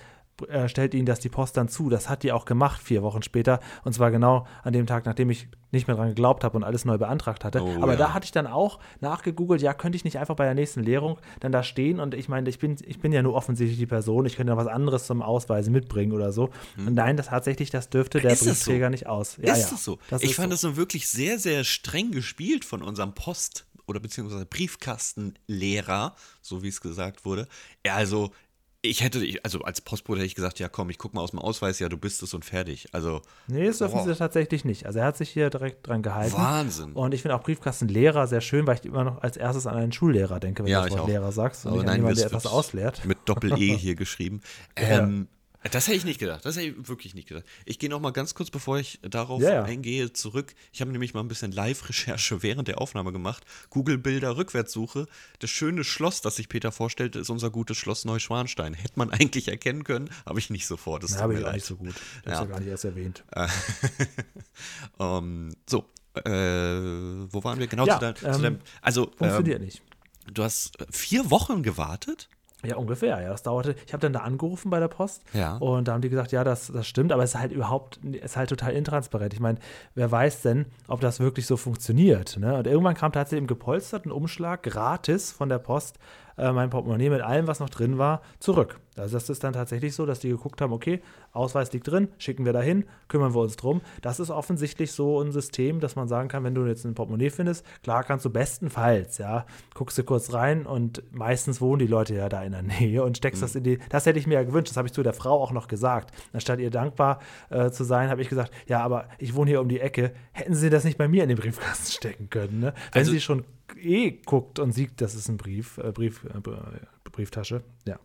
äh, stellt ihnen das die Post dann zu. Das hat die auch gemacht, vier Wochen später. Und zwar genau an dem Tag, nachdem ich nicht mehr dran geglaubt habe und alles neu beantragt hatte. Oh, Aber ja. da hatte ich dann auch nachgegoogelt, ja, könnte ich nicht einfach bei der nächsten Lehrung dann da stehen und ich meine, ich bin, ich bin ja nur offensichtlich die Person, ich könnte ja was anderes zum Ausweisen mitbringen oder so. Und nein, das tatsächlich, das dürfte der Hm. Ist das so? Briefträger nicht aus. Ja, ist ja, das so? Das ich fand so. das so wirklich sehr, sehr streng gespielt von unserem Post- oder beziehungsweise Briefkastenlehrer, so wie es gesagt wurde. Ja, also ich hätte, also als Postbote hätte ich gesagt, ja komm, ich guck mal aus dem Ausweis, ja, du bist es und fertig. Also Nee, das dürfen Boah. sie tatsächlich nicht. Also er hat sich hier direkt dran gehalten. Wahnsinn. Und ich finde auch Briefkastenlehrer sehr schön, weil ich immer noch als erstes an einen Schullehrer denke, wenn Ja, du das Wort. Lehrer sagst und Aber nicht an nein, jemanden, der etwas wird auslehrt. Mit Doppel-E hier geschrieben. Ähm, das hätte ich nicht gedacht. Das hätte ich wirklich nicht gedacht. Ich gehe noch mal ganz kurz, bevor ich darauf ja. eingehe, zurück. Ich habe nämlich mal ein bisschen Live-Recherche während der Aufnahme gemacht. Google-Bilder, Rückwärtssuche. Das schöne Schloss, das sich Peter vorstellte, ist unser gutes Schloss Neuschwanstein. Hätte man eigentlich erkennen können, aber ich nicht sofort. Das Ja, habe ich leid. nicht so gut. Das Ja. ja gar nicht erst erwähnt. Ähm, so, äh, wo waren wir? Genau Ja, zu, dein, zu ähm, deinem. Also, ähm, Funktioniert nicht. du hast vier Wochen gewartet? Ja, ungefähr. Ja, das dauerte. Ich habe dann da angerufen bei der Post Ja. und da haben die gesagt, ja, das, das stimmt, aber es ist halt überhaupt, es ist halt total intransparent. Ich meine, wer weiß denn, ob das wirklich so funktioniert? Ne? Und irgendwann kam tatsächlich im gepolsterten Umschlag gratis von der Post äh, mein Portemonnaie mit allem, was noch drin war, zurück. Also das ist dann tatsächlich so, dass die geguckt haben, okay, Ausweis liegt drin, schicken wir dahin, kümmern wir uns drum. Das ist offensichtlich so ein System, dass man sagen kann, wenn du jetzt ein Portemonnaie findest, klar kannst du bestenfalls, ja, guckst du kurz rein und meistens wohnen die Leute ja da in der Nähe und steckst das in die, das hätte ich mir ja gewünscht, das habe ich zu der Frau auch noch gesagt. Anstatt ihr dankbar äh, zu sein, habe ich gesagt, ja, aber ich wohne hier um die Ecke, hätten sie das nicht bei mir in den Briefkasten stecken können, ne? Wenn Also- sie schon eh guckt und sieht, das ist ein Brief, äh, Brief, äh, Brieftasche, ja.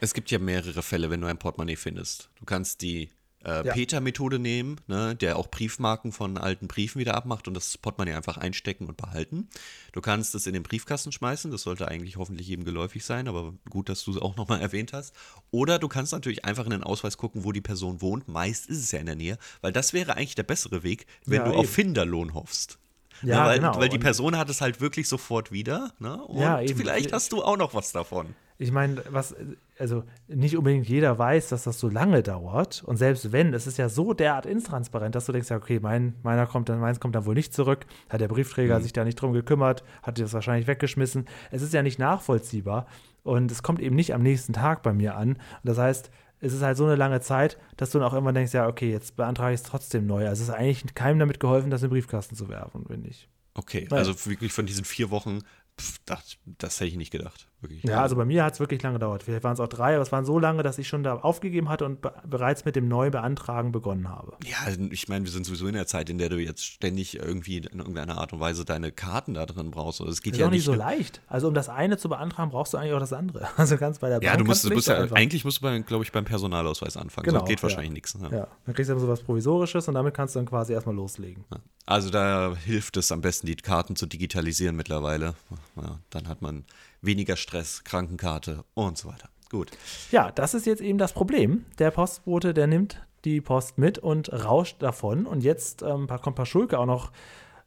Es gibt ja mehrere Fälle, wenn du ein Portemonnaie findest. Du kannst die äh, Ja. Peter-Methode nehmen, ne, der auch Briefmarken von alten Briefen wieder abmacht und das Portemonnaie einfach einstecken und behalten. Du kannst es in den Briefkasten schmeißen, das sollte eigentlich hoffentlich jedem geläufig sein, aber gut, dass du es auch nochmal erwähnt hast. Oder du kannst natürlich einfach in den Ausweis gucken, wo die Person wohnt. Meist ist es ja in der Nähe, weil das wäre eigentlich der bessere Weg, wenn Ja, du auf eben. Finderlohn hoffst. Ja, ne, weil, genau. weil die Person hat es halt wirklich sofort wieder. Ne? Und Ja, eben. vielleicht hast du auch noch was davon. Ich meine, was, also nicht unbedingt jeder weiß, dass das so lange dauert. Und selbst wenn, es ist ja so derart intransparent, dass du denkst, ja, okay, mein, meiner kommt dann, meins kommt dann wohl nicht zurück. Hat der Briefträger sich da nicht drum gekümmert, hat das wahrscheinlich weggeschmissen. Es ist ja nicht nachvollziehbar. Und es kommt eben nicht am nächsten Tag bei mir an. Und das heißt, es ist halt so eine lange Zeit, dass du dann auch irgendwann denkst, ja, okay, jetzt beantrage ich es trotzdem neu. Also es ist eigentlich keinem damit geholfen, das in den Briefkasten zu werfen, finde ich. Okay, Naja. also wirklich von diesen vier Wochen, pff, das, das hätte ich nicht gedacht. Wirklich. Ja, also bei mir hat es wirklich lange gedauert. Vielleicht waren es auch drei, aber es waren so lange, dass ich schon da aufgegeben hatte und be bereits mit dem Neubeantragen begonnen habe. Ja, ich meine, wir sind sowieso in der Zeit, in der du jetzt ständig irgendwie in irgendeiner Art und Weise deine Karten da drin brauchst. Also es geht Ist ja auch nicht so leicht. Also um das eine zu beantragen, brauchst du eigentlich auch das andere. Also ganz bei der Ja, Bank du musst, du musst so ja, einfach. eigentlich musst du, glaube ich, beim Personalausweis anfangen. Genau, Sonst geht ja. wahrscheinlich nichts. Ne? Ja, dann kriegst du dann sowas Provisorisches und damit kannst du dann quasi erstmal loslegen. Also da hilft es am besten, die Karten zu digitalisieren mittlerweile. Ja, dann hat man weniger Stress, Krankenkarte und so weiter. Gut. Ja, das ist jetzt eben das Problem. Der Postbote, der nimmt die Post mit und rauscht davon. Und jetzt ähm, kommt Paschulke auch noch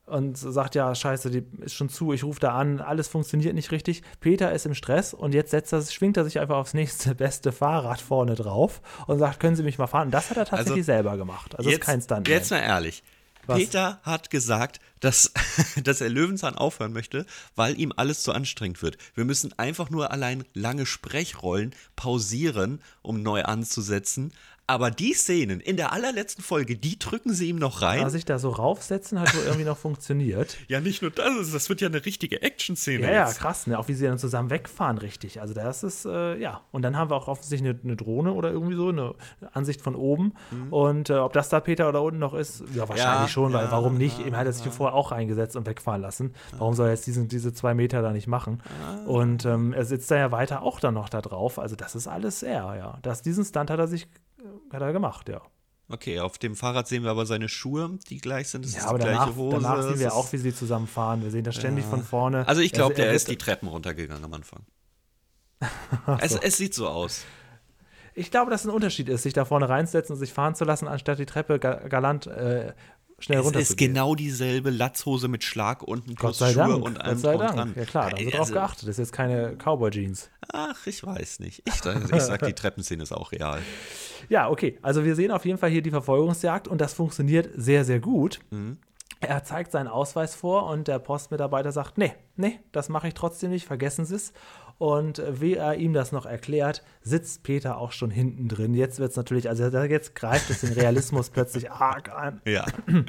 und sagt, ja, scheiße, die ist schon zu, ich rufe da an, alles funktioniert nicht richtig. Peter ist im Stress und jetzt setzt er, schwingt er sich einfach aufs nächste beste Fahrrad vorne drauf und sagt, können Sie mich mal fahren? Und das hat er tatsächlich also, selber gemacht. Also jetzt, ist kein Stunt. Jetzt mal ehrlich. Was? Peter hat gesagt, dass, dass er Löwenzahn aufhören möchte, weil ihm alles zu anstrengend wird. Wir müssen einfach nur allein lange Sprechrollen pausieren, um neu anzusetzen. Aber die Szenen in der allerletzten Folge, die drücken sie ihm noch rein. Aber sich da so raufsetzen hat wohl irgendwie noch funktioniert. Ja, nicht nur das, das wird ja eine richtige Action-Szene. Ja, ja, krass, ne? Auch wie sie dann zusammen wegfahren, richtig. Also das ist, äh, ja. Und dann haben wir auch offensichtlich eine, eine, Drohne oder irgendwie so, eine Ansicht von oben. Mhm. Und äh, ob das da Peter oder unten noch ist, ja, wahrscheinlich ja, schon, weil ja, warum nicht? Ja, Eben hat er sich ja. vorher auch reingesetzt und wegfahren lassen. Warum soll er jetzt diesen, diese zwei Meter da nicht machen? Und ähm, er sitzt da ja weiter auch dann noch da drauf. Also das ist alles er, ja. Das, diesen Stunt hat er sich hat er gemacht, ja. Okay, auf dem Fahrrad sehen wir aber seine Schuhe, die gleich sind. Das ja, ist aber die danach, gleiche Hose. danach sehen wir auch, wie sie zusammen fahren. Wir sehen das ständig ja. von vorne. Also ich glaube, der ist die Treppen runtergegangen am Anfang. so. es, es sieht so aus. Ich glaube, dass ein Unterschied ist, sich da vorne reinzusetzen und sich fahren zu lassen, anstatt die Treppe galant äh, schnell runter. Es ist genau dieselbe Latzhose mit Schlag unten plus Gott sei Schuhe Dank, und einem Gott sei Dank. Dran. Ja klar, da wird also, drauf geachtet. Das ist jetzt keine Cowboy-Jeans. Ach, ich weiß nicht. Ich, ich sag, die Treppenszene ist auch real. Ja, okay. Also wir sehen auf jeden Fall hier die Verfolgungsjagd und das funktioniert sehr, sehr gut. Mhm. Er zeigt seinen Ausweis vor und der Postmitarbeiter sagt, nee, nee, das mache ich trotzdem nicht, vergessen Sie es. Und wie er ihm das noch erklärt, sitzt Peter auch schon hinten drin. Jetzt wird es natürlich, also jetzt greift es den Realismus plötzlich arg an. Ja.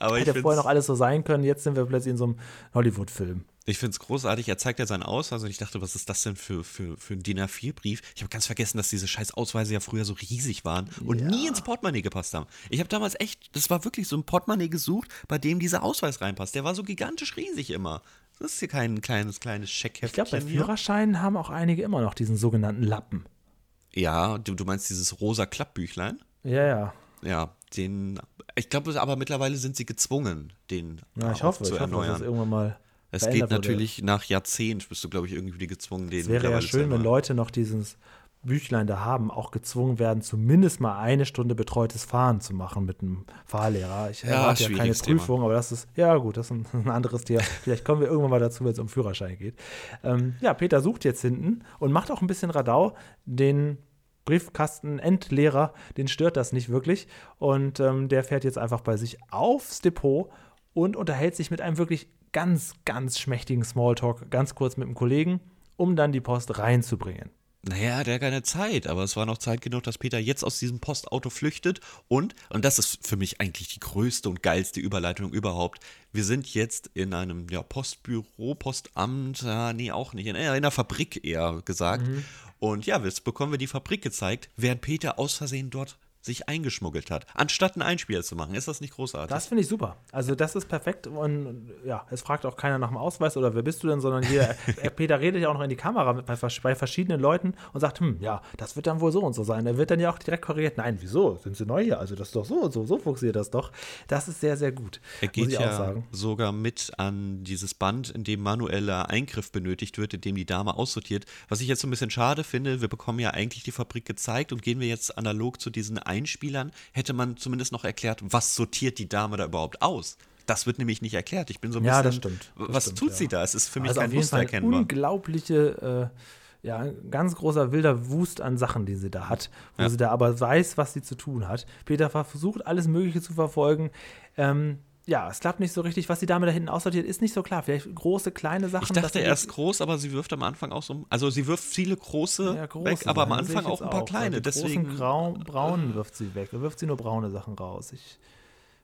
Aber Hätte vorher noch alles so sein können, jetzt sind wir plötzlich in so einem Hollywood-Film. Ich finde es großartig. Er zeigt ja seinen Ausweis und ich dachte, was ist das denn für, für, für ein DIN A4-Brief? Ich habe ganz vergessen, dass diese scheiß Ausweise ja früher so riesig waren und ja. nie ins Portemonnaie gepasst haben. Ich habe damals echt, das war wirklich so ein Portemonnaie gesucht, bei dem dieser Ausweis reinpasst. Der war so gigantisch riesig immer. Das ist hier kein kleines, kleines Scheckheft. Ich glaube, bei Führerscheinen haben auch einige immer noch diesen sogenannten Lappen. Ja, du, du meinst dieses rosa Klappbüchlein? Ja, ja. Ja, den. Ich glaube, aber mittlerweile sind sie gezwungen, den ja, ich hoffe, zu ich erneuern. Hoffe, dass das irgendwann mal es geht natürlich wurde. nach Jahrzehnten, bist du, glaube ich, irgendwie gezwungen, den. Es wäre ja schön, wenn Leute noch dieses Büchlein da haben, auch gezwungen werden, zumindest mal eine Stunde betreutes Fahren zu machen mit einem Fahrlehrer. Ich ja, habe ja keine Prüfung, Thema. aber das ist, ja gut, das ist ein, anderes Thema. Vielleicht kommen wir irgendwann mal dazu, wenn es um Führerschein geht. Ähm, ja, Peter sucht jetzt hinten und macht auch ein bisschen Radau. Den Briefkasten-Endlehrer, den stört das nicht wirklich. Und ähm, der fährt jetzt einfach bei sich aufs Depot und unterhält sich mit einem wirklich ganz, ganz schmächtigen Smalltalk, ganz kurz mit dem Kollegen, um dann die Post reinzubringen. Naja, der hat keine Zeit, aber es war noch Zeit genug, dass Peter jetzt aus diesem Postauto flüchtet und, und das ist für mich eigentlich die größte und geilste Überleitung überhaupt, wir sind jetzt in einem ja, Postbüro, Postamt, ja, nee, auch nicht, in, in einer Fabrik eher gesagt. Mhm. Und ja, jetzt bekommen wir die Fabrik gezeigt, während Peter aus Versehen dort sich eingeschmuggelt hat, anstatt einen Einspieler zu machen. Ist das nicht großartig? Das finde ich super. Also das ist perfekt und ja, es fragt auch keiner nach dem Ausweis oder wer bist du denn, sondern hier, Peter redet ja auch noch in die Kamera bei, bei, verschiedenen Leuten und sagt, hm, ja, das wird dann wohl so und so sein. Er wird dann ja auch direkt korrigiert, nein, wieso, sind sie neu hier? Also das ist doch so und so, so funktioniert das doch. Das ist sehr, sehr gut. Er geht ja sogar mit an dieses Band, in dem manueller Eingriff benötigt wird, in dem die Dame aussortiert. Was ich jetzt so ein bisschen schade finde, wir bekommen ja eigentlich die Fabrik gezeigt und gehen wir jetzt analog zu diesen Einspielern hätte man zumindest noch erklärt, was sortiert die Dame da überhaupt aus. Das wird nämlich nicht erklärt. Ich bin so ein ja, bisschen. das stimmt. Das was stimmt, tut ja. sie da? Es ist für mich also kein Muster erkennbar. Unglaubliche. Äh ja, ganz großer wilder Wust an Sachen, die sie da hat, wo ja. sie da aber weiß, was sie zu tun hat. Peter versucht, alles Mögliche zu verfolgen. Ähm, ja, es klappt nicht so richtig. Was die Dame da hinten aussortiert, ist nicht so klar. Vielleicht große, kleine Sachen. Ich dachte erst groß, aber sie wirft am Anfang auch so. Also sie wirft viele große, ja, große weg, aber am Anfang auch ein paar auch. kleine. Die deswegen. Großen Grau, braunen wirft sie weg. Wirft sie nur braune Sachen raus. Ich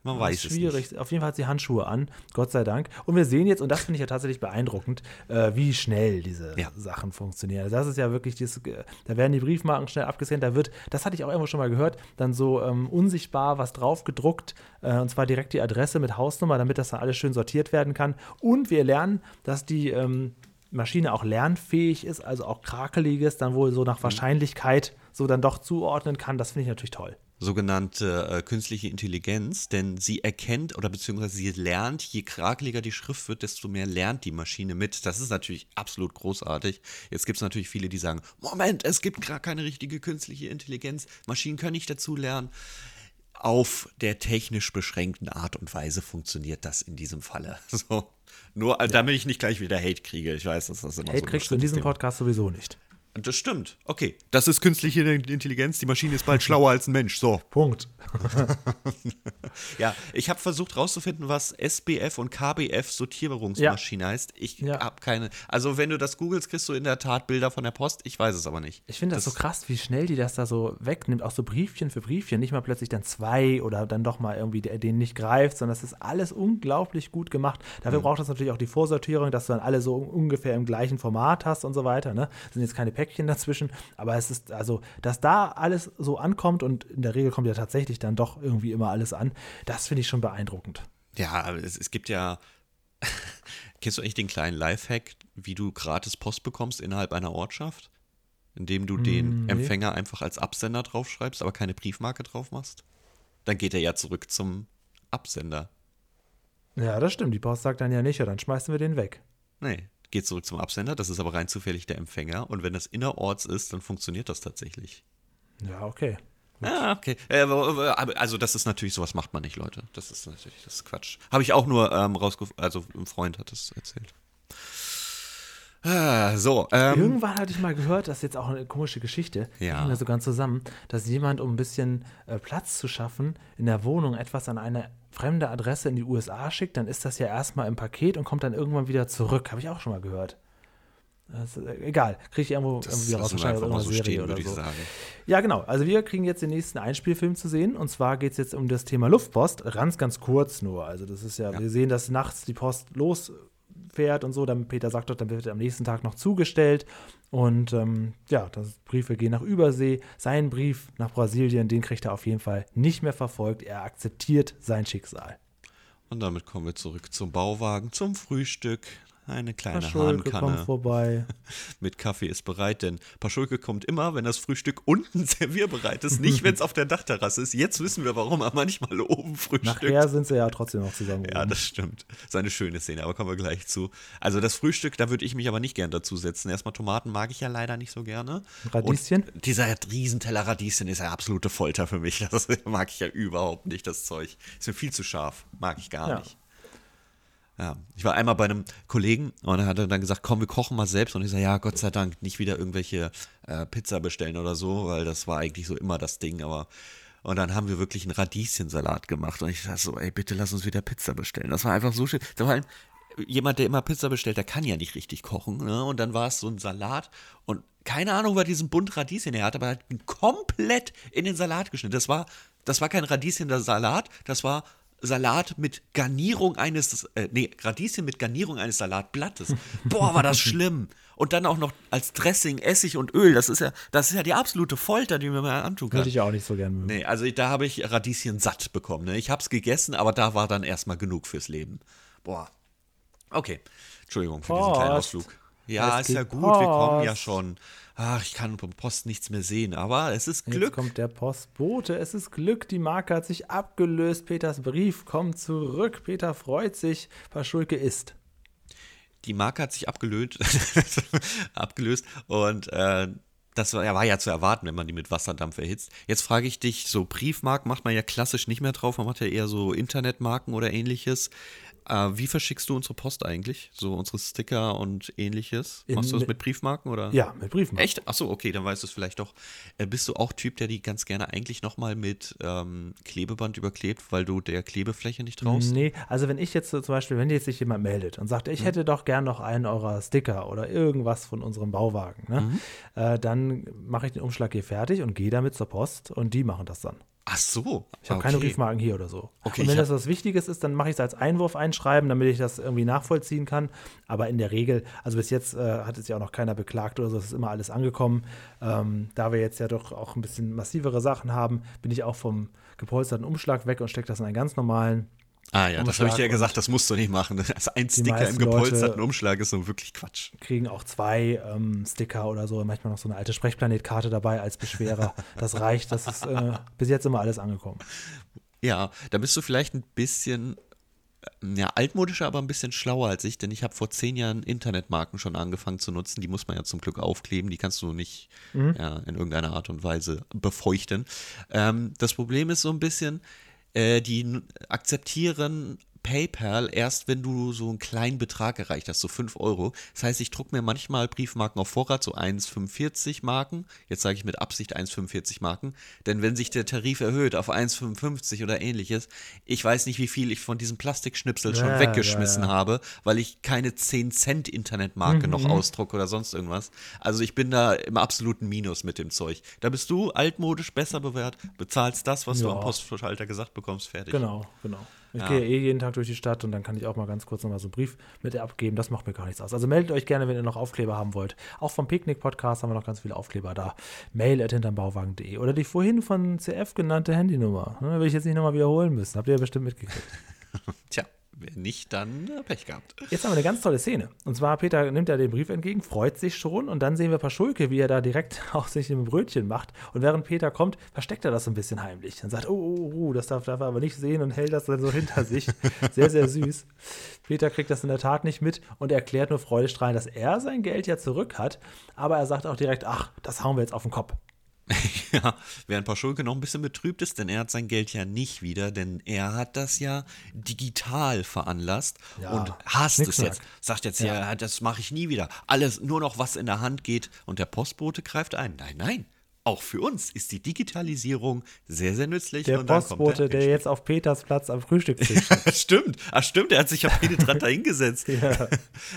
man weiß es schwierig. Auf jeden Fall hat sie Handschuhe an, Gott sei Dank. Und wir sehen jetzt, und das finde ich ja tatsächlich beeindruckend, äh, wie schnell diese ja. Sachen funktionieren. Also das ist ja wirklich, dieses, äh, da werden die Briefmarken schnell abgescannt, da wird, das hatte ich auch irgendwo schon mal gehört, dann so ähm, unsichtbar was drauf gedruckt, äh, und zwar direkt die Adresse mit Hausnummer, damit das dann alles schön sortiert werden kann. Und wir lernen, dass die ähm, Maschine auch lernfähig ist, also auch krakeliges, dann wohl so nach mhm. Wahrscheinlichkeit so dann doch zuordnen kann. Das finde ich natürlich toll. Sogenannte äh, künstliche Intelligenz, denn sie erkennt oder beziehungsweise sie lernt, je krakeliger die Schrift wird, desto mehr lernt die Maschine mit. Das ist natürlich absolut großartig. Jetzt gibt es natürlich viele, die sagen, Moment, es gibt gar keine richtige künstliche Intelligenz, Maschinen können nicht dazu lernen. Auf der technisch beschränkten Art und Weise funktioniert das in diesem Falle. So. Nur, ja. damit ich nicht gleich wieder Hate kriege. Ich weiß, dass das immer Hate so kriegst du in diesem Thema. Podcast sowieso nicht. Das stimmt. Okay. Das ist künstliche Intelligenz. Die Maschine ist bald schlauer als ein Mensch. So. Punkt. ja, ich habe versucht rauszufinden, was SBF und KBF Sortierungsmaschine ja. heißt. Ich ja. habe keine. Also, wenn du das googelst, kriegst du in der Tat Bilder von der Post. Ich weiß es aber nicht. Ich finde das, das, so krass, wie schnell die das da so wegnimmt. Auch so Briefchen für Briefchen. Nicht mal plötzlich dann zwei oder dann doch mal irgendwie den nicht greift, sondern das ist alles unglaublich gut gemacht. Dafür mhm. braucht das natürlich auch die Vorsortierung, dass du dann alle so ungefähr im gleichen Format hast und so weiter. Ne? Das sind jetzt keine Päckchen dazwischen. Aber es ist, also, dass da alles so ankommt und in der Regel kommt ja tatsächlich dann doch irgendwie immer alles an, das finde ich schon beeindruckend. Ja, es, es gibt ja. Kennst du eigentlich den kleinen Lifehack, wie du gratis Post bekommst innerhalb einer Ortschaft? Indem du den nee. Empfänger einfach als Absender draufschreibst, aber keine Briefmarke drauf machst? Dann geht er ja zurück zum Absender. Ja, das stimmt. Die Post sagt dann ja nicht, ja, dann schmeißen wir den weg. Nee, geht zurück zum Absender, das ist aber rein zufällig der Empfänger. Und wenn das innerorts ist, dann funktioniert das tatsächlich. Ja, okay. Ah, okay. Äh, also das ist natürlich, sowas macht man nicht, Leute. Das ist natürlich, das ist Quatsch. Habe ich auch nur ähm, rausgefunden, also ein Freund hat das erzählt. Ah, so. Ähm, Irgendwann hatte ich mal gehört, das ist jetzt auch eine komische Geschichte, ja. ging mir so ganz zusammen, dass jemand, um ein bisschen äh, Platz zu schaffen, in der Wohnung etwas an eine fremde Adresse in die USA schickt, dann ist das ja erstmal im Paket und kommt dann irgendwann wieder zurück. Habe ich auch schon mal gehört. Ist, äh, egal, kriege ich irgendwo das, irgendwie raus, wahrscheinlich irgendeine so Serie stehen, oder so. Ja, genau. Also wir kriegen jetzt den nächsten Einspielfilm zu sehen und zwar geht es jetzt um das Thema Luftpost. Ganz, ganz kurz nur. Also das ist ja, ja, wir sehen, dass nachts die Post losfährt und so. Dann Peter sagt doch, dann wird er am nächsten Tag noch zugestellt und ähm, ja, das Briefe gehen nach Übersee. Sein Brief nach Brasilien, den kriegt er auf jeden Fall nicht mehr verfolgt. Er akzeptiert sein Schicksal. Und damit kommen wir zurück zum Bauwagen, zum Frühstück. Eine kleine Paschulke Hahnkanne kommt vorbei. mit Kaffee ist bereit, denn Paschulke kommt immer, wenn das Frühstück unten servierbereit ist, nicht wenn es auf der Dachterrasse ist. Jetzt wissen wir, warum er manchmal oben frühstückt. Nachher sind sie ja trotzdem noch zusammen. Ja, das stimmt. Das ist eine schöne Szene, aber kommen wir gleich zu. Also das Frühstück, da würde ich mich aber nicht gern dazu setzen. Erstmal Tomaten mag ich ja leider nicht so gerne. Radieschen? Und dieser Riesenteller Radieschen ist ja absolute Folter für mich. Das mag ich ja überhaupt nicht, das Zeug. Ist mir viel zu scharf. Mag ich gar ja. nicht. Ja, ich war einmal bei einem Kollegen und er hat dann gesagt, komm, wir kochen mal selbst. Und ich sage, ja, Gott sei Dank, nicht wieder irgendwelche äh, Pizza bestellen oder so, weil das war eigentlich so immer das Ding. Aber und dann haben wir wirklich einen Radieschensalat gemacht. Und ich dachte so, ey, bitte lass uns wieder Pizza bestellen. Das war einfach so schön. Vor allem, jemand, der immer Pizza bestellt, der kann ja nicht richtig kochen. Ne? Und dann war es so ein Salat und keine Ahnung, wer diesen Bund Radieschen er hat, aber er hat ihn komplett in den Salat geschnitten. Das war, das war kein Radieschen der Salat, das war Salat mit Garnierung eines, äh, nee, Radieschen mit Garnierung eines Salatblattes. Boah, war das schlimm. Und dann auch noch als Dressing Essig und Öl. Das ist ja, das ist ja die absolute Folter, die mir mal antun kann. Würde ich auch nicht so gerne mögen. Nee, also da habe ich Radieschen satt bekommen. Ne? Ich habe es gegessen, aber da war dann erstmal genug fürs Leben. Boah. Okay. Entschuldigung für diesen kleinen Ausflug. Ja, ist ja gut, Post. wir kommen ja schon. Ach, ich kann vom Post nichts mehr sehen, aber es ist Glück. Jetzt kommt der Postbote, es ist Glück, die Marke hat sich abgelöst, Peters Brief kommt zurück, Peter freut sich, Paschulke isst. Die Marke hat sich abgelöst, abgelöst und äh, das war, war, ja zu erwarten, wenn man die mit Wasserdampf erhitzt. Jetzt frage ich dich, so Briefmarken macht man ja klassisch nicht mehr drauf, man macht ja eher so Internetmarken oder ähnliches. Äh, wie verschickst du unsere Post eigentlich? So unsere Sticker und ähnliches? In, Machst du das mit Briefmarken oder? Ja, mit Briefmarken. Echt? Achso, okay, dann weißt du es vielleicht doch. Äh, bist du auch Typ, der die ganz gerne eigentlich nochmal mit ähm, Klebeband überklebt, weil du der Klebefläche nicht traust? Nee, also wenn ich jetzt so zum Beispiel, wenn jetzt sich jemand meldet und sagt, ich hm. hätte doch gern noch einen eurer Sticker oder irgendwas von unserem Bauwagen, ne? Mhm. Äh, dann mache ich den Umschlag hier fertig und gehe damit zur Post und die machen das dann. Ach so. Ich habe okay. keine Briefmarken hier oder so. Okay, und wenn das was Wichtiges ist, dann mache ich es als Einwurf einschreiben, damit ich das irgendwie nachvollziehen kann. Aber in der Regel, also bis jetzt äh, hat es ja auch noch keiner beklagt oder so, es ist immer alles angekommen. Ähm, da wir jetzt ja doch auch ein bisschen massivere Sachen haben, bin ich auch vom gepolsterten Umschlag weg und stecke das in einen ganz normalen Ah ja, das habe ich dir ja gesagt, das musst du nicht machen. Also ein Sticker im gepolsterten Leute- Umschlag ist so wirklich Quatsch. kriegen auch zwei ähm, Sticker oder so, manchmal noch so eine alte Sprechplanetkarte dabei als Beschwerer. Das reicht, das ist äh, bis jetzt immer alles angekommen. Ja, da bist du vielleicht ein bisschen äh, ja, altmodischer, aber ein bisschen schlauer als ich, denn ich habe vor zehn Jahren Internetmarken schon angefangen zu nutzen. Die muss man ja zum Glück aufkleben, die kannst du nicht ja, in irgendeiner Art und Weise befeuchten. Ähm, das Problem ist so ein bisschen, die n- akzeptieren PayPal erst, wenn du so einen kleinen Betrag erreicht hast, so 5 Euro. Das heißt, ich drucke mir manchmal Briefmarken auf Vorrat, so 1,45 Marken. Jetzt sage ich mit Absicht 1,45 Marken. Denn wenn sich der Tarif erhöht auf 1,55 oder ähnliches, ich weiß nicht, wie viel ich von diesem Plastikschnipsel schon Ja, weggeschmissen ja, ja. habe, weil ich keine 10 Cent Internetmarke noch Mhm. ausdrucke oder sonst irgendwas. Also ich bin da im absoluten Minus mit dem Zeug. Da bist du altmodisch besser bewährt, bezahlst das, was du am Postschalter gesagt bekommst, fertig. Genau, genau. Ich Ja. gehe eh jeden Tag durch die Stadt und dann kann ich auch mal ganz kurz nochmal so einen Brief mit abgeben. Das macht mir gar nichts aus. Also meldet euch gerne, wenn ihr noch Aufkleber haben wollt. Auch vom Picknick-Podcast haben wir noch ganz viele Aufkleber da. Mail at hintermbauwagen.de oder die vorhin von CF genannte Handynummer. Ne, will ich jetzt nicht nochmal wiederholen müssen. Habt ihr ja bestimmt mitgekriegt. Tja, wer nicht, dann äh, Pech gehabt. Jetzt haben wir eine ganz tolle Szene. Und zwar, Peter nimmt ja den Brief entgegen, freut sich schon und dann sehen wir Paschulke, wie er da direkt auch sich ein Brötchen macht. Und während Peter kommt, versteckt er das so ein bisschen heimlich. Und sagt, oh, oh, oh, das darf, darf er aber nicht sehen und hält das dann so hinter sich. Sehr, sehr süß. Peter kriegt das in der Tat nicht mit und erklärt nur freudestrahlend, dass er sein Geld ja zurück hat. Aber er sagt auch direkt, ach, das hauen wir jetzt auf den Kopf. Ja, während Paschulke noch ein bisschen betrübt ist, denn er hat sein Geld ja nicht wieder, denn er hat das ja digital veranlasst Ja, und hasst es jetzt. Sagt jetzt, ja, das mache ich nie wieder. Alles nur noch, was in der Hand geht. Und der Postbote greift ein. Nein, nein. Auch für uns ist die Digitalisierung sehr, sehr nützlich. Der Postbote, der jetzt auf Peters Platz am Frühstückstisch stimmt, ach stimmt, er hat sich ja penetrant dahingesetzt. Ja.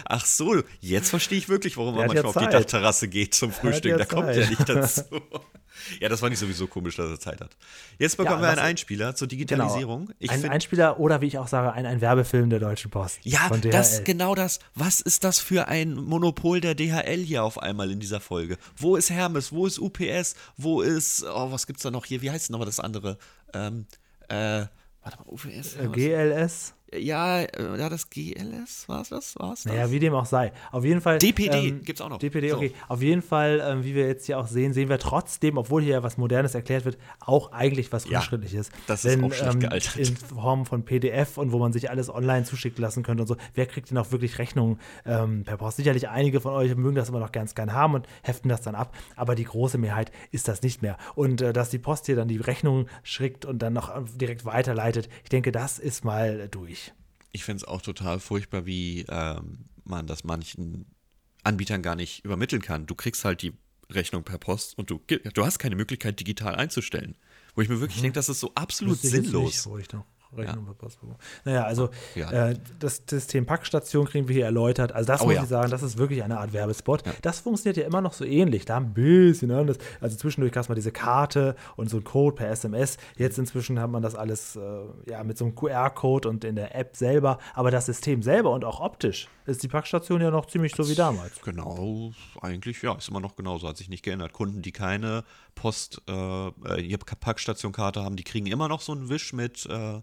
Ach so, jetzt verstehe ich wirklich, warum Der er ja manchmal auf die. Dachterrasse geht zum Frühstück. ja da kommt er nicht dazu. ja, das fand ich sowieso komisch, dass er Zeit hat. Jetzt bekommen Ja, wir einen Einspieler zur Digitalisierung. Genau. Ich ein Einspieler oder wie ich auch sage, ein, ein Werbefilm der Deutschen Post. ja, das genau das. Was ist das für ein Monopol der DHL hier auf einmal in dieser Folge? Wo ist Hermes? Wo ist UPS? Wo ist, oh, was gibt's da noch hier? Wie heißt denn nochmal das andere? Ähm, äh, warte mal, UPS? Äh, GLS. Ja, äh, ja, das GLS, war es das? War es das? Naja, wie dem auch sei. Auf jeden Fall. DPD ähm, gibt's auch noch. DPD, So. okay. Auf jeden Fall, ähm, wie wir jetzt hier auch sehen, sehen wir trotzdem, obwohl hier ja was Modernes erklärt wird, auch eigentlich was Ja, Rückschrittliches. das ist Denn, auch schlecht ähm, gealtert. In Form von PDF und wo man sich alles online zuschicken lassen könnte und so. Wer kriegt denn auch wirklich Rechnungen ähm, per Post? Sicherlich einige von euch mögen das immer noch ganz gern haben und heften das dann ab, aber die große Mehrheit ist das nicht mehr. Und äh, dass die Post hier dann die Rechnung schickt und dann noch direkt weiterleitet, ich denke, das ist mal durch. Ich finde es auch total furchtbar, wie ähm, man das manchen Anbietern gar nicht übermitteln kann. Du kriegst halt die Rechnung per Post und du, du hast keine Möglichkeit, digital einzustellen. Wo ich mir wirklich denke, das ist so absolut sinnlos. Nicht, Rechnung per Post bekomme. Naja, also Ja. äh, das System Packstation kriegen wir hier erläutert. Also das Oh muss ja. ich sagen, das ist wirklich eine Art Werbespot. Das funktioniert ja immer noch so ähnlich. Da ein bisschen anders. Also zwischendurch gab es mal diese Karte und so ein Code per SMS. Jetzt inzwischen hat man das alles äh, ja, mit so einem QR-Code und in der App selber. Aber das System selber und auch optisch ist die Packstation ja noch ziemlich so wie damals. Genau, eigentlich, ja, ist immer noch genauso, hat sich nicht geändert. Kunden, die keine Post, äh, äh, ihre Packstationkarte haben, die kriegen immer noch so einen Wisch mit äh,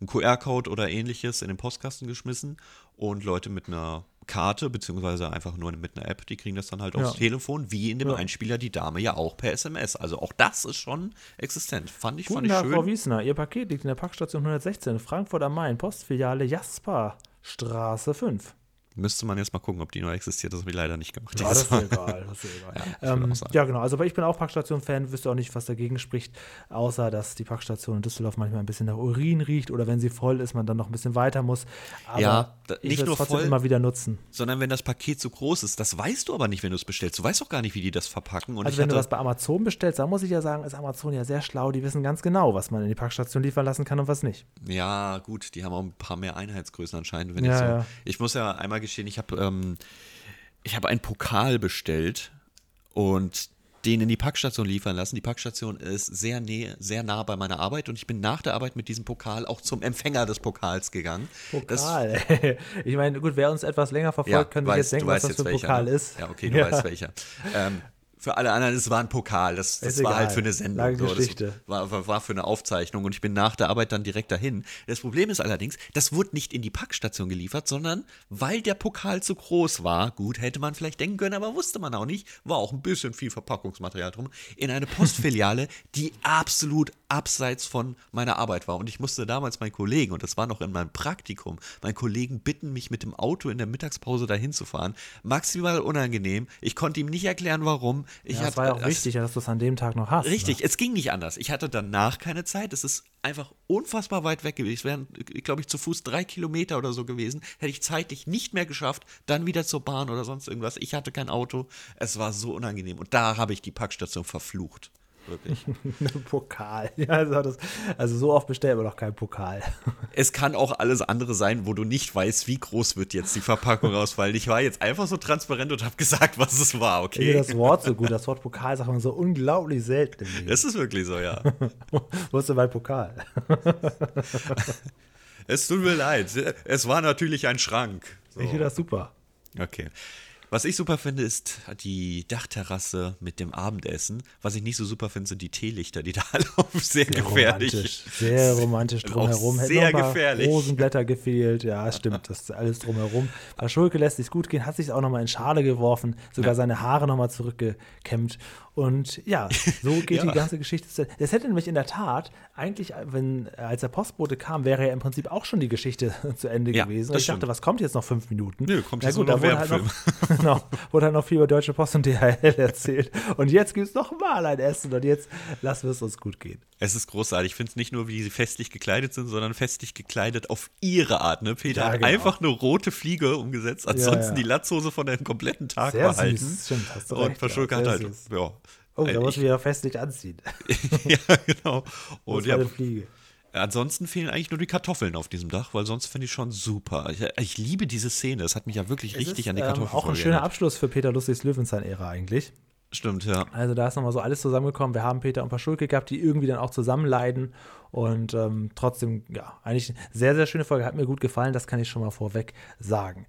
einem QR-Code oder ähnliches in den Postkasten geschmissen. Und Leute mit einer Karte, beziehungsweise einfach nur mit einer App, die kriegen das dann halt aufs Ja. Telefon, wie in dem Ja. Einspieler die Dame ja auch per SMS. Also auch das ist schon existent. Fand ich, fand Guten ich Tag, schön. Frau Wiesner. Ihr Paket liegt in der Packstation 116, Frankfurt am Main, Postfiliale Jasperstraße 5. Müsste man jetzt mal gucken, ob die noch existiert. Das habe ich leider nicht gemacht. Ja, das ist egal. Das ist egal. Ja, ähm, auch ja, genau. Also, aber ich bin auch Packstation-Fan, wüsste auch nicht, was dagegen spricht, außer dass die Packstation in Düsseldorf manchmal ein bisschen nach Urin riecht oder wenn sie voll ist, man dann noch ein bisschen weiter muss. Aber Ja, da- ich nicht nur voll. immer wieder nutzen. Sondern wenn das Paket zu groß ist, das weißt du aber nicht, wenn du es bestellst. Du weißt doch gar nicht, wie die das verpacken. Und Also, wenn du was bei Amazon bestellst, dann muss ich ja sagen, ist Amazon ja sehr schlau. Die wissen ganz genau, was man in die Packstation liefern lassen kann und was nicht. Ja, gut, die haben auch ein paar mehr Einheitsgrößen anscheinend. Wenn Ja, ich, so, ja. ich muss ja einmal gestehen, ich habe ähm, ich habe einen Pokal bestellt und den in die Packstation liefern lassen. Die Packstation ist sehr, nähe, sehr nah bei meiner Arbeit und ich bin nach der Arbeit mit diesem Pokal auch zum Empfänger des Pokals gegangen. Das, Pokal. ich meine, gut, wer uns etwas länger verfolgt, ja, kann weiß, sich jetzt denken, was das für ein jetzt welcher, Pokal ne? ist. Ja, okay, du weißt welcher. Ähm, Für alle anderen, es war ein Pokal. Das, das war halt für eine Sendung. Lange so. Geschichte. war, war, war für eine Aufzeichnung und ich bin nach der Arbeit dann direkt dahin. Das Problem ist allerdings, das wurde nicht in die Packstation geliefert, sondern weil der Pokal zu groß war, gut, hätte man vielleicht denken können, aber wusste man auch nicht, war auch ein bisschen viel Verpackungsmaterial drum, in eine Postfiliale, die absolut abseits von meiner Arbeit war. Und ich musste damals meinen Kollegen, und das war noch in meinem Praktikum, meinen Kollegen bitten, mich mit dem Auto in der Mittagspause dahin zu fahren. Maximal unangenehm. Ich konnte ihm nicht erklären, warum. Ich Ja, das hatte- war ja auch das- wichtig, dass du es an dem Tag noch hast. Richtig, Ne? es ging nicht anders. Ich hatte danach keine Zeit. Es ist einfach unfassbar weit weg gewesen. Es wären, glaube ich, zu Fuß drei Kilometer oder so gewesen. Hätte ich zeitlich nicht mehr geschafft, dann wieder zur Bahn oder sonst irgendwas. Ich hatte kein Auto. Es war so unangenehm. Und da habe ich die Packstation verflucht. Wirklich. Ein Pokal. Ja, also, das, also so oft bestellt man doch keinen Pokal. es kann auch alles andere sein, wo du nicht weißt, wie groß wird jetzt die Verpackung ausfallen. Ich war jetzt einfach so transparent und habe gesagt, was es war, Ich finde okay? das Wort so gut. Das Wort Pokal sagt man so unglaublich selten. Das ist wirklich so, ja. Wo ist denn mein Pokal? Es tut mir leid. Es war natürlich ein Schrank. So. Ich finde das super. Okay. Was ich super finde, ist die Dachterrasse mit dem Abendessen. Was ich nicht so super finde, sind die Teelichter, die da auf sehr, Sehr gefährlich. romantisch. Sehr romantisch drumherum. Hätten sehr paar gefährlich. Rosenblätter gefehlt. Ja, stimmt. Das ist alles drumherum. Bei Schulke lässt sich gut gehen, hat sich auch nochmal in Schale geworfen, sogar seine Haare nochmal zurückgekämmt. Und ja, so geht Ja. die ganze Geschichte zu Das hätte nämlich in der Tat, eigentlich, wenn, als der Postbote kam, wäre ja im Prinzip auch schon die Geschichte zu Ende Ja, gewesen. Und ich dachte, stimmt. was kommt jetzt noch fünf Minuten? Nö, kommt Na jetzt gut, nur da noch wurde halt noch, genau, wurde halt noch viel über Deutsche Post und DHL erzählt. Und jetzt gibt es noch mal ein Essen und jetzt lassen wir es uns gut gehen. Es ist großartig. Ich finde es nicht nur, wie sie festlich gekleidet sind, sondern festlich gekleidet auf ihre Art. Ne? Peter Ja, hat genau. einfach eine rote Fliege umgesetzt, ansonsten die Latzhose von dem kompletten Tag Sehr behalten. süß, stimmt, hast du Und recht, Verschulke hat halt, süß. ja. Oh, da Äh, muss ich- wieder festlich anziehen. ja, genau. Das Und ja, Fliege. Ansonsten fehlen eigentlich nur die Kartoffeln auf diesem Dach, weil sonst finde ich schon super. Ich, ich liebe diese Szene. Es hat mich ja wirklich Es richtig ist, an die ähm, Kartoffeln Auch ein schöner Abschluss für Peter Lustigs Löwenzahn-Ära eigentlich. Stimmt, ja. Also da ist nochmal so alles zusammengekommen. Wir haben Peter und Paschulke gehabt, die irgendwie dann auch zusammenleiden. Und ähm, trotzdem, ja, eigentlich eine sehr, sehr schöne Folge. Hat mir gut gefallen, das kann ich schon mal vorweg sagen.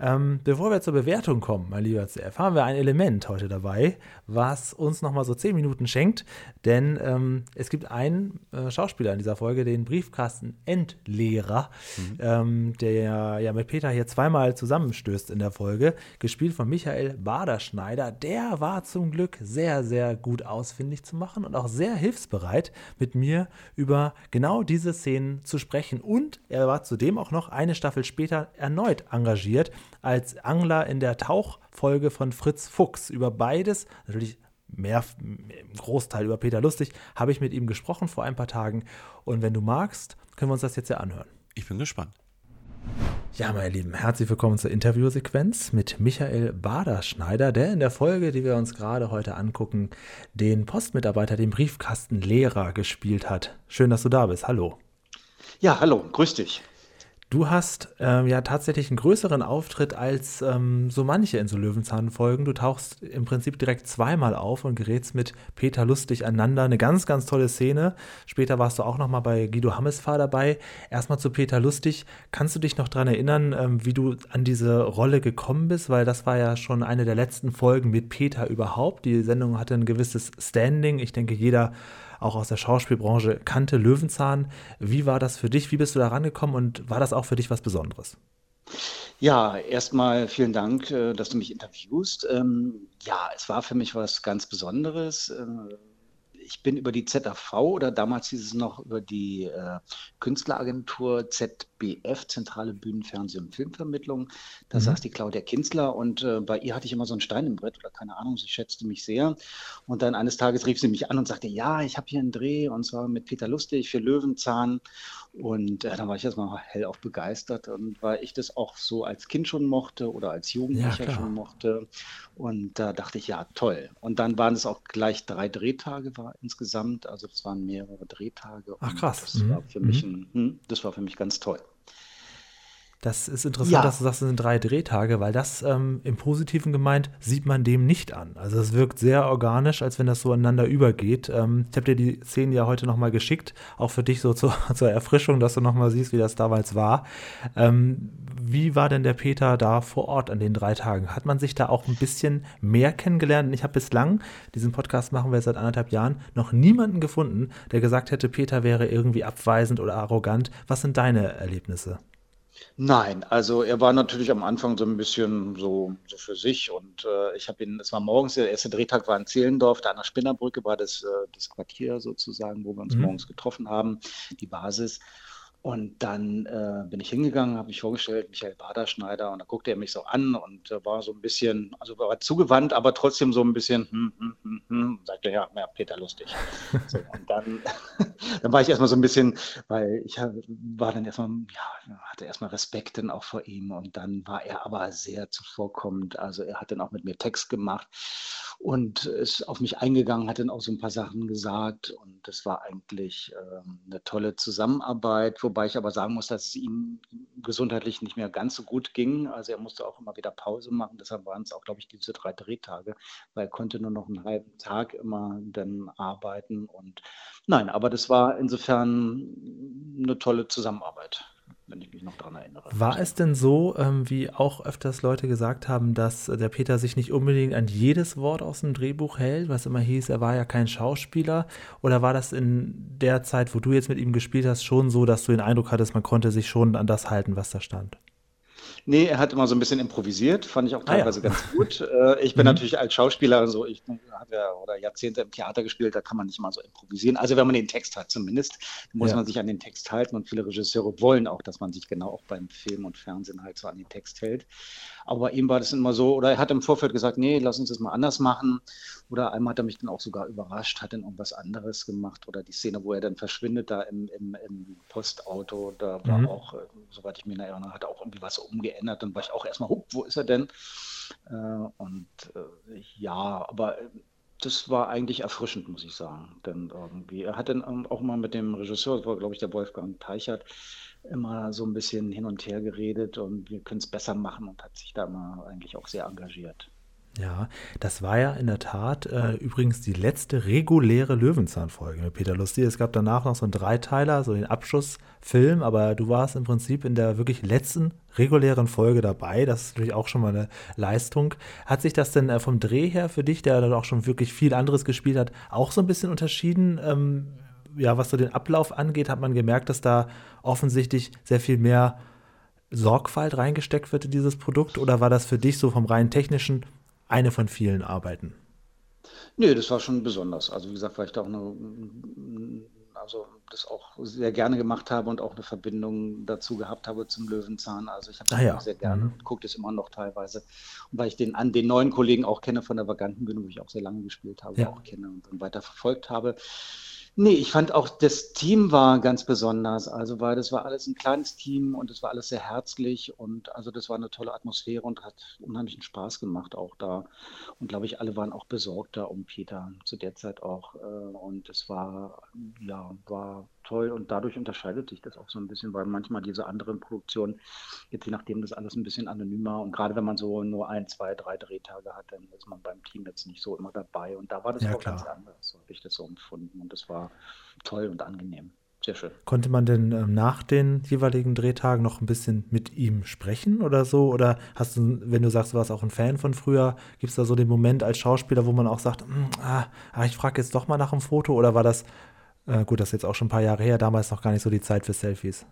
Ähm, bevor wir zur Bewertung kommen, mein lieber CF, haben wir ein Element heute dabei, was uns nochmal so zehn Minuten schenkt. Denn ähm, es gibt einen äh, Schauspieler in dieser Folge, den Briefkasten-Endlehrer, ähm, der ja mit Peter hier zweimal zusammenstößt in der Folge, gespielt von Michael Baderschneider. Der war zum Glück sehr, sehr gut ausfindig zu machen und auch sehr hilfsbereit, mit mir über genau diese Szenen zu sprechen. Und er war zudem auch noch eine Staffel später erneut engagiert als Angler in der Tauchfolge von Fritz Fuchs. Über beides, natürlich mehr im Großteil über Peter Lustig, habe ich mit ihm gesprochen vor ein paar Tagen. Und wenn du magst, können wir uns das jetzt ja anhören. Ich bin gespannt. Ja, meine Lieben, herzlich willkommen zur Interviewsequenz mit Michael Baderschneider, der in der Folge, die wir uns gerade heute angucken, den Postmitarbeiter, den Briefkastenlehrer gespielt hat. Schön, dass du da bist. Hallo. Ja, hallo, grüß dich. Du hast ähm, ja tatsächlich einen größeren Auftritt als ähm, so manche in so Löwenzahn-Folgen. Du tauchst im Prinzip direkt zweimal auf und gerätst mit Peter lustig aneinander. Eine ganz, ganz tolle Szene. Später warst du auch noch mal bei Guido Hammesfahr dabei. Erstmal zu Peter lustig. Kannst du dich noch daran erinnern, ähm, wie du an diese Rolle gekommen bist? Weil das war ja schon eine der letzten Folgen mit Peter überhaupt. Die Sendung hatte ein gewisses Standing. Ich denke, jeder auch aus der Schauspielbranche kannte Löwenzahn. Wie war das für dich? Wie bist du da rangekommen und war das auch für dich was Besonderes? Ja, erstmal vielen Dank, äh, dass du mich interviewst. Ähm, ja, es war für mich was ganz Besonderes. Ich bin über die ZAV oder damals hieß es noch über die äh, Künstleragentur ZBF, Zentrale Bühnen, Fernseh- und Filmvermittlung. Da Mhm. saß die Claudia Kinzler und äh, bei ihr hatte ich immer so einen Stein im Brett oder keine Ahnung, sie schätzte mich sehr. Und dann eines Tages rief sie mich an und sagte, ja, ich habe hier einen Dreh und zwar mit Peter Lustig für Löwenzahn. Und äh, dann war ich erstmal hellauf begeistert und weil ich das auch so als Kind schon mochte oder als Jugendlicher klar. schon mochte. Und da dachte ich, ja, toll. Und dann waren es auch gleich drei Drehtage war insgesamt. Also es waren mehrere Drehtage. Ach, krass. Das Mhm. war für mich ein, hm, das war für mich ganz toll. Das ist interessant, ja. dass du sagst, es sind drei Drehtage, weil das ähm, im Positiven gemeint sieht man dem nicht an. Also es wirkt sehr organisch, als wenn das so aneinander übergeht. Ähm, ich habe dir die Szenen ja heute nochmal geschickt, auch für dich so zur, zur Erfrischung, dass du nochmal siehst, wie das damals war. Ähm, wie war denn der Peter da vor Ort an den drei Tagen? Hat man sich da auch ein bisschen mehr kennengelernt? Ich habe bislang, diesen Podcast machen wir seit anderthalb Jahren, noch niemanden gefunden, der gesagt hätte, Peter wäre irgendwie abweisend oder arrogant. Was sind deine Erlebnisse? Nein, also er war natürlich am Anfang so ein bisschen so, so für sich und äh, ich habe ihn, es war morgens, der erste Drehtag war in Zehlendorf, da an der Spinnerbrücke war das, äh, das Quartier sozusagen, wo wir uns mhm. morgens getroffen haben, die Basis. Und dann äh, bin ich hingegangen, habe mich vorgestellt, Michael Baderschneider, und da guckte er mich so an und äh, war so ein bisschen, also war zugewandt, aber trotzdem so ein bisschen, hm, hm, hm, hm, sagte ja, ja, Peter lustig. so, und dann, dann war ich erstmal so ein bisschen, weil ich war dann erstmal, ja, hatte erstmal Respekt dann auch vor ihm und dann war er aber sehr zuvorkommend. Also er hat dann auch mit mir Text gemacht und ist auf mich eingegangen, hat dann auch so ein paar Sachen gesagt und das war eigentlich ähm, eine tolle Zusammenarbeit, wobei ich aber sagen muss, dass es ihm gesundheitlich nicht mehr ganz so gut ging. Also er musste auch immer wieder Pause machen, deshalb waren es auch, glaube ich, diese drei Drehtage, weil er konnte nur noch einen halben Tag immer dann arbeiten und nein, aber das war insofern eine tolle Zusammenarbeit wenn ich mich noch daran erinnere. War es denn so, ähm, wie auch öfters Leute gesagt haben, dass der Peter sich nicht unbedingt an jedes Wort aus dem Drehbuch hält, was immer hieß, er war ja kein Schauspieler? Oder war das in der Zeit, wo du jetzt mit ihm gespielt hast, schon so, dass du den Eindruck hattest, man konnte sich schon an das halten, was da stand? Nee, er hat immer so ein bisschen improvisiert, fand ich auch teilweise ah, ja. ganz gut. Äh, ich bin mhm. natürlich als Schauspieler, also ich habe ja oder Jahrzehnte im Theater gespielt, da kann man nicht mal so improvisieren. Also wenn man den Text hat zumindest, muss ja. man sich an den Text halten und viele Regisseure wollen auch, dass man sich genau auch beim Film und Fernsehen halt so an den Text hält. Aber bei ihm war das immer so, oder er hat im Vorfeld gesagt, nee, lass uns das mal anders machen. Oder einmal hat er mich dann auch sogar überrascht, hat dann irgendwas anderes gemacht. Oder die Szene, wo er dann verschwindet da im, im, im Postauto, da war mhm. auch, äh, soweit ich mich erinnere, hat er auch irgendwie was umgeändert. Dann war ich auch erstmal, wo ist er denn? Äh, und äh, ja, aber das war eigentlich erfrischend, muss ich sagen. Denn irgendwie, er hat dann auch mal mit dem Regisseur, das war glaube ich der Wolfgang Teichert, immer so ein bisschen hin und her geredet und wir können es besser machen und hat sich da immer eigentlich auch sehr engagiert. Ja, das war ja in der Tat äh, übrigens die letzte reguläre Löwenzahn-Folge mit Peter Lustig. Es gab danach noch so einen Dreiteiler, so den Abschlussfilm, aber du warst im Prinzip in der wirklich letzten regulären Folge dabei. Das ist natürlich auch schon mal eine Leistung. Hat sich das denn äh, vom Dreh her für dich, der dann auch schon wirklich viel anderes gespielt hat, auch so ein bisschen unterschieden? Ähm, ja, was so den Ablauf angeht, hat man gemerkt, dass da offensichtlich sehr viel mehr Sorgfalt reingesteckt wird in dieses Produkt? Oder war das für dich so vom rein technischen eine von vielen Arbeiten? Nee, das war schon besonders. Also wie gesagt, weil ich da auch eine, also das auch sehr gerne gemacht habe und auch eine Verbindung dazu gehabt habe zum Löwenzahn. Also ich habe das ah, ja. sehr gerne mhm. und gucke das immer noch teilweise. Und weil ich den an den neuen Kollegen auch kenne von der Vagantenbühne, wo ich auch sehr lange gespielt habe, ja. auch kenne und dann weiter verfolgt habe. Nee, ich fand auch, das Team war ganz besonders. Also, weil das war alles ein kleines Team und es war alles sehr herzlich und also das war eine tolle Atmosphäre und hat unheimlichen Spaß gemacht auch da. Und glaube ich, alle waren auch besorgt da um Peter zu der Zeit auch. Äh, und es war, ja, war toll und dadurch unterscheidet sich das auch so ein bisschen, weil manchmal diese anderen Produktionen, jetzt je nachdem, das alles ein bisschen anonymer und gerade wenn man so nur ein, zwei, drei Drehtage hat, dann ist man beim Team jetzt nicht so immer dabei und da war das ja, auch klar. ganz anders, so habe ich das so empfunden und das war toll und angenehm. Sehr schön. Konnte man denn ähm, nach den jeweiligen Drehtagen noch ein bisschen mit ihm sprechen oder so? Oder hast du, wenn du sagst, du warst auch ein Fan von früher, gibt es da so den Moment als Schauspieler, wo man auch sagt, hm, ah, ah, ich frage jetzt doch mal nach einem Foto? Oder war das äh, gut, das ist jetzt auch schon ein paar Jahre her, damals noch gar nicht so die Zeit für Selfies.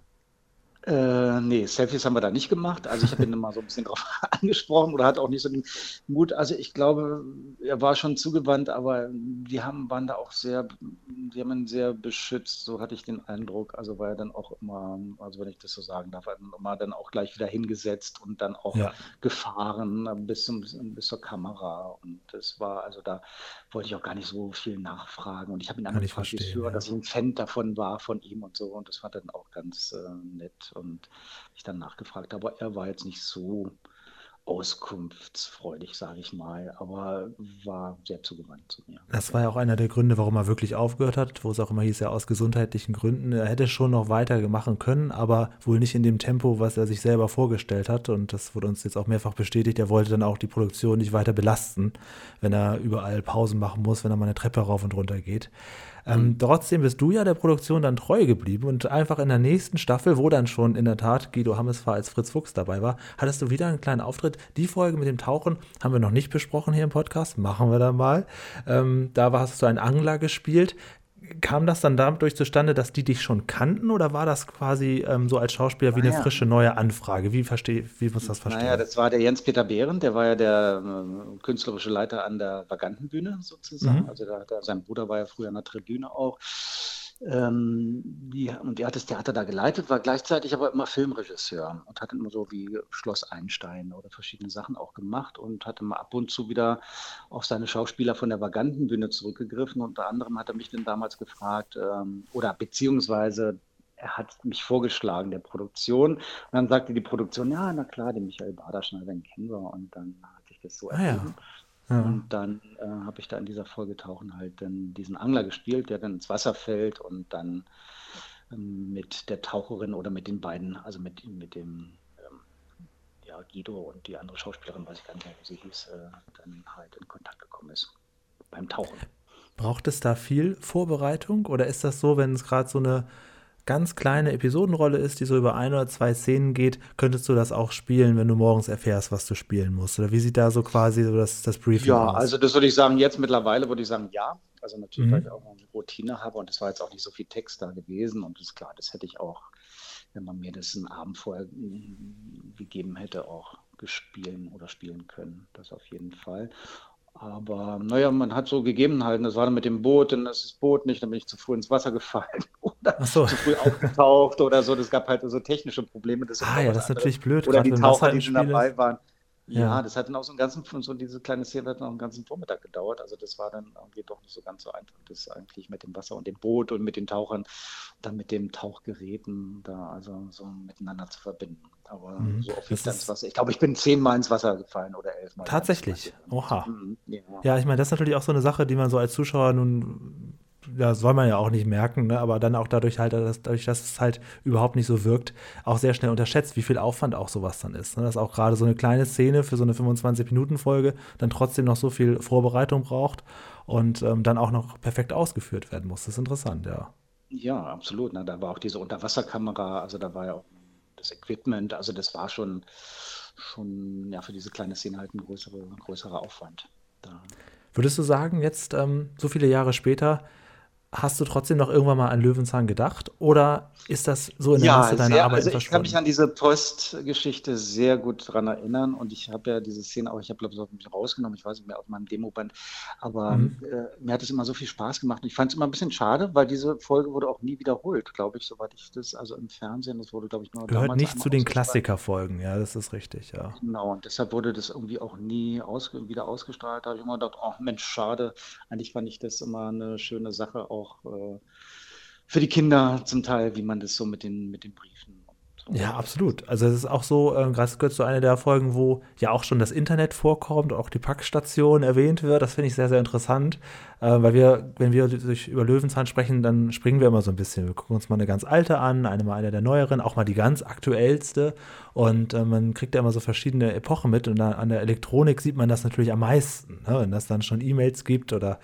Äh, nee, Selfies haben wir da nicht gemacht. Also ich habe ihn immer so ein bisschen drauf angesprochen oder hat auch nicht so den Mut. Also ich glaube, er war schon zugewandt, aber die haben, waren da auch sehr, die haben ihn sehr beschützt, so hatte ich den Eindruck. Also war er dann auch immer, also wenn ich das so sagen darf, immer dann auch gleich wieder hingesetzt und dann auch ja. gefahren bis, zum, bis zur Kamera. Und das war, also da wollte ich auch gar nicht so viel nachfragen. Und ich habe ihn angefragt, ja. dass ich ein Fan davon war, von ihm und so. Und das war dann auch ganz äh, nett und ich dann nachgefragt. Aber er war jetzt nicht so auskunftsfreudig, sage ich mal, aber war sehr zugewandt zu mir. Das war ja auch einer der Gründe, warum er wirklich aufgehört hat, wo es auch immer hieß, ja aus gesundheitlichen Gründen. Er hätte schon noch weiter machen können, aber wohl nicht in dem Tempo, was er sich selber vorgestellt hat. Und das wurde uns jetzt auch mehrfach bestätigt. Er wollte dann auch die Produktion nicht weiter belasten, wenn er überall Pausen machen muss, wenn er mal eine Treppe rauf und runter geht. Ähm. Trotzdem bist du ja der Produktion dann treu geblieben und einfach in der nächsten Staffel, wo dann schon in der Tat Guido Hammesfahr als Fritz Fuchs dabei war, hattest du wieder einen kleinen Auftritt. Die Folge mit dem Tauchen haben wir noch nicht besprochen hier im Podcast, machen wir dann mal. Ähm, da hast du einen Angler gespielt kam das dann dadurch zustande, dass die dich schon kannten oder war das quasi ähm, so als Schauspieler wie naja. eine frische neue Anfrage? Wie, versteh, wie muss das verstehen? Naja, das war der Jens-Peter Behren, der war ja der äh, künstlerische Leiter an der Vagantenbühne sozusagen. Mhm. Also der, der, sein Bruder war ja früher an der Tribüne auch. Ähm, die, und er hat das Theater da geleitet, war gleichzeitig aber immer Filmregisseur und hat immer so wie Schloss Einstein oder verschiedene Sachen auch gemacht und hat immer ab und zu wieder auf seine Schauspieler von der Vagantenbühne zurückgegriffen. Unter anderem hat er mich dann damals gefragt, ähm, oder beziehungsweise er hat mich vorgeschlagen, der Produktion. Und dann sagte die Produktion, ja, na klar, den Michael Baderschneider, den kennen wir. Und dann hatte ich das so ah, ja. Ja. Und dann äh, habe ich da in dieser Folge Tauchen halt dann diesen Angler gespielt, der dann ins Wasser fällt und dann ähm, mit der Taucherin oder mit den beiden, also mit, mit dem ähm, ja, Guido und die andere Schauspielerin, weiß ich gar nicht mehr, wie sie hieß, äh, dann halt in Kontakt gekommen ist beim Tauchen. Braucht es da viel Vorbereitung oder ist das so, wenn es gerade so eine ganz kleine Episodenrolle ist, die so über ein oder zwei Szenen geht, könntest du das auch spielen, wenn du morgens erfährst, was du spielen musst? Oder wie sieht da so quasi so das, das Briefing ja, aus? Ja, also das würde ich sagen, jetzt mittlerweile würde ich sagen, ja. Also natürlich, mhm. weil ich auch eine Routine habe und es war jetzt auch nicht so viel Text da gewesen und das ist klar, das hätte ich auch, wenn man mir das einen Abend vorher gegeben hätte, auch gespielt oder spielen können. Das auf jeden Fall. Aber naja, man hat so Gegebenheiten. Das war dann mit dem Boot, dann ist das Boot nicht, dann bin ich zu früh ins Wasser gefallen oder so. zu früh aufgetaucht oder so. Das gab halt so technische Probleme. Das ah ja, das ist natürlich blöd. Oder die Taucher, die schon dabei waren. Ja. ja, das hat dann auch so einen ganzen, so diese kleine Szene hat noch einen ganzen Vormittag gedauert. Also das war dann irgendwie doch nicht so ganz so einfach, das eigentlich mit dem Wasser und dem Boot und mit den Tauchern, dann mit dem Tauchgeräten da also so miteinander zu verbinden. Aber mhm. so offiziell ins Wasser. Ich glaube, ich bin zehnmal ins Wasser gefallen oder elfmal. Tatsächlich. Oha. Mhm. Ja. ja, ich meine, das ist natürlich auch so eine Sache, die man so als Zuschauer nun ja, soll man ja auch nicht merken, ne? aber dann auch dadurch halt, dass, dadurch, dass es halt überhaupt nicht so wirkt, auch sehr schnell unterschätzt, wie viel Aufwand auch sowas dann ist. Ne? Dass auch gerade so eine kleine Szene für so eine 25-Minuten-Folge dann trotzdem noch so viel Vorbereitung braucht und ähm, dann auch noch perfekt ausgeführt werden muss. Das ist interessant, ja. Ja, absolut. Ne? Da war auch diese Unterwasserkamera, also da war ja auch das Equipment, also das war schon, schon ja, für diese kleine Szene halt ein größere, größerer Aufwand. Da. Würdest du sagen, jetzt ähm, so viele Jahre später, Hast du trotzdem noch irgendwann mal an Löwenzahn gedacht? Oder ist das so in der ja, Masse deiner sehr, Arbeit also Ich kann mich an diese Postgeschichte sehr gut daran erinnern und ich habe ja diese Szene auch, ich habe glaube ich auch ein bisschen rausgenommen, ich weiß nicht mehr auf meinem Demoband, aber mhm. äh, mir hat es immer so viel Spaß gemacht und ich fand es immer ein bisschen schade, weil diese Folge wurde auch nie wiederholt, glaube ich, soweit ich das, also im Fernsehen, das wurde glaube ich nur Gehört nicht zu den Klassikerfolgen, ja, das ist richtig, ja. Genau und deshalb wurde das irgendwie auch nie aus, wieder ausgestrahlt, da habe ich immer gedacht, oh Mensch, schade, eigentlich fand ich das immer eine schöne Sache auch auch äh, für die Kinder zum Teil, wie man das so mit den, mit den Briefen ja, absolut. Also es ist auch so, äh, gerade gehört zu einer der Folgen, wo ja auch schon das Internet vorkommt, auch die Packstation erwähnt wird. Das finde ich sehr, sehr interessant, äh, weil wir, wenn wir durch, über Löwenzahn sprechen, dann springen wir immer so ein bisschen. Wir gucken uns mal eine ganz alte an, eine mal eine der neueren, auch mal die ganz aktuellste. Und äh, man kriegt ja immer so verschiedene Epochen mit. Und an der Elektronik sieht man das natürlich am meisten, ne? wenn das dann schon E-Mails gibt oder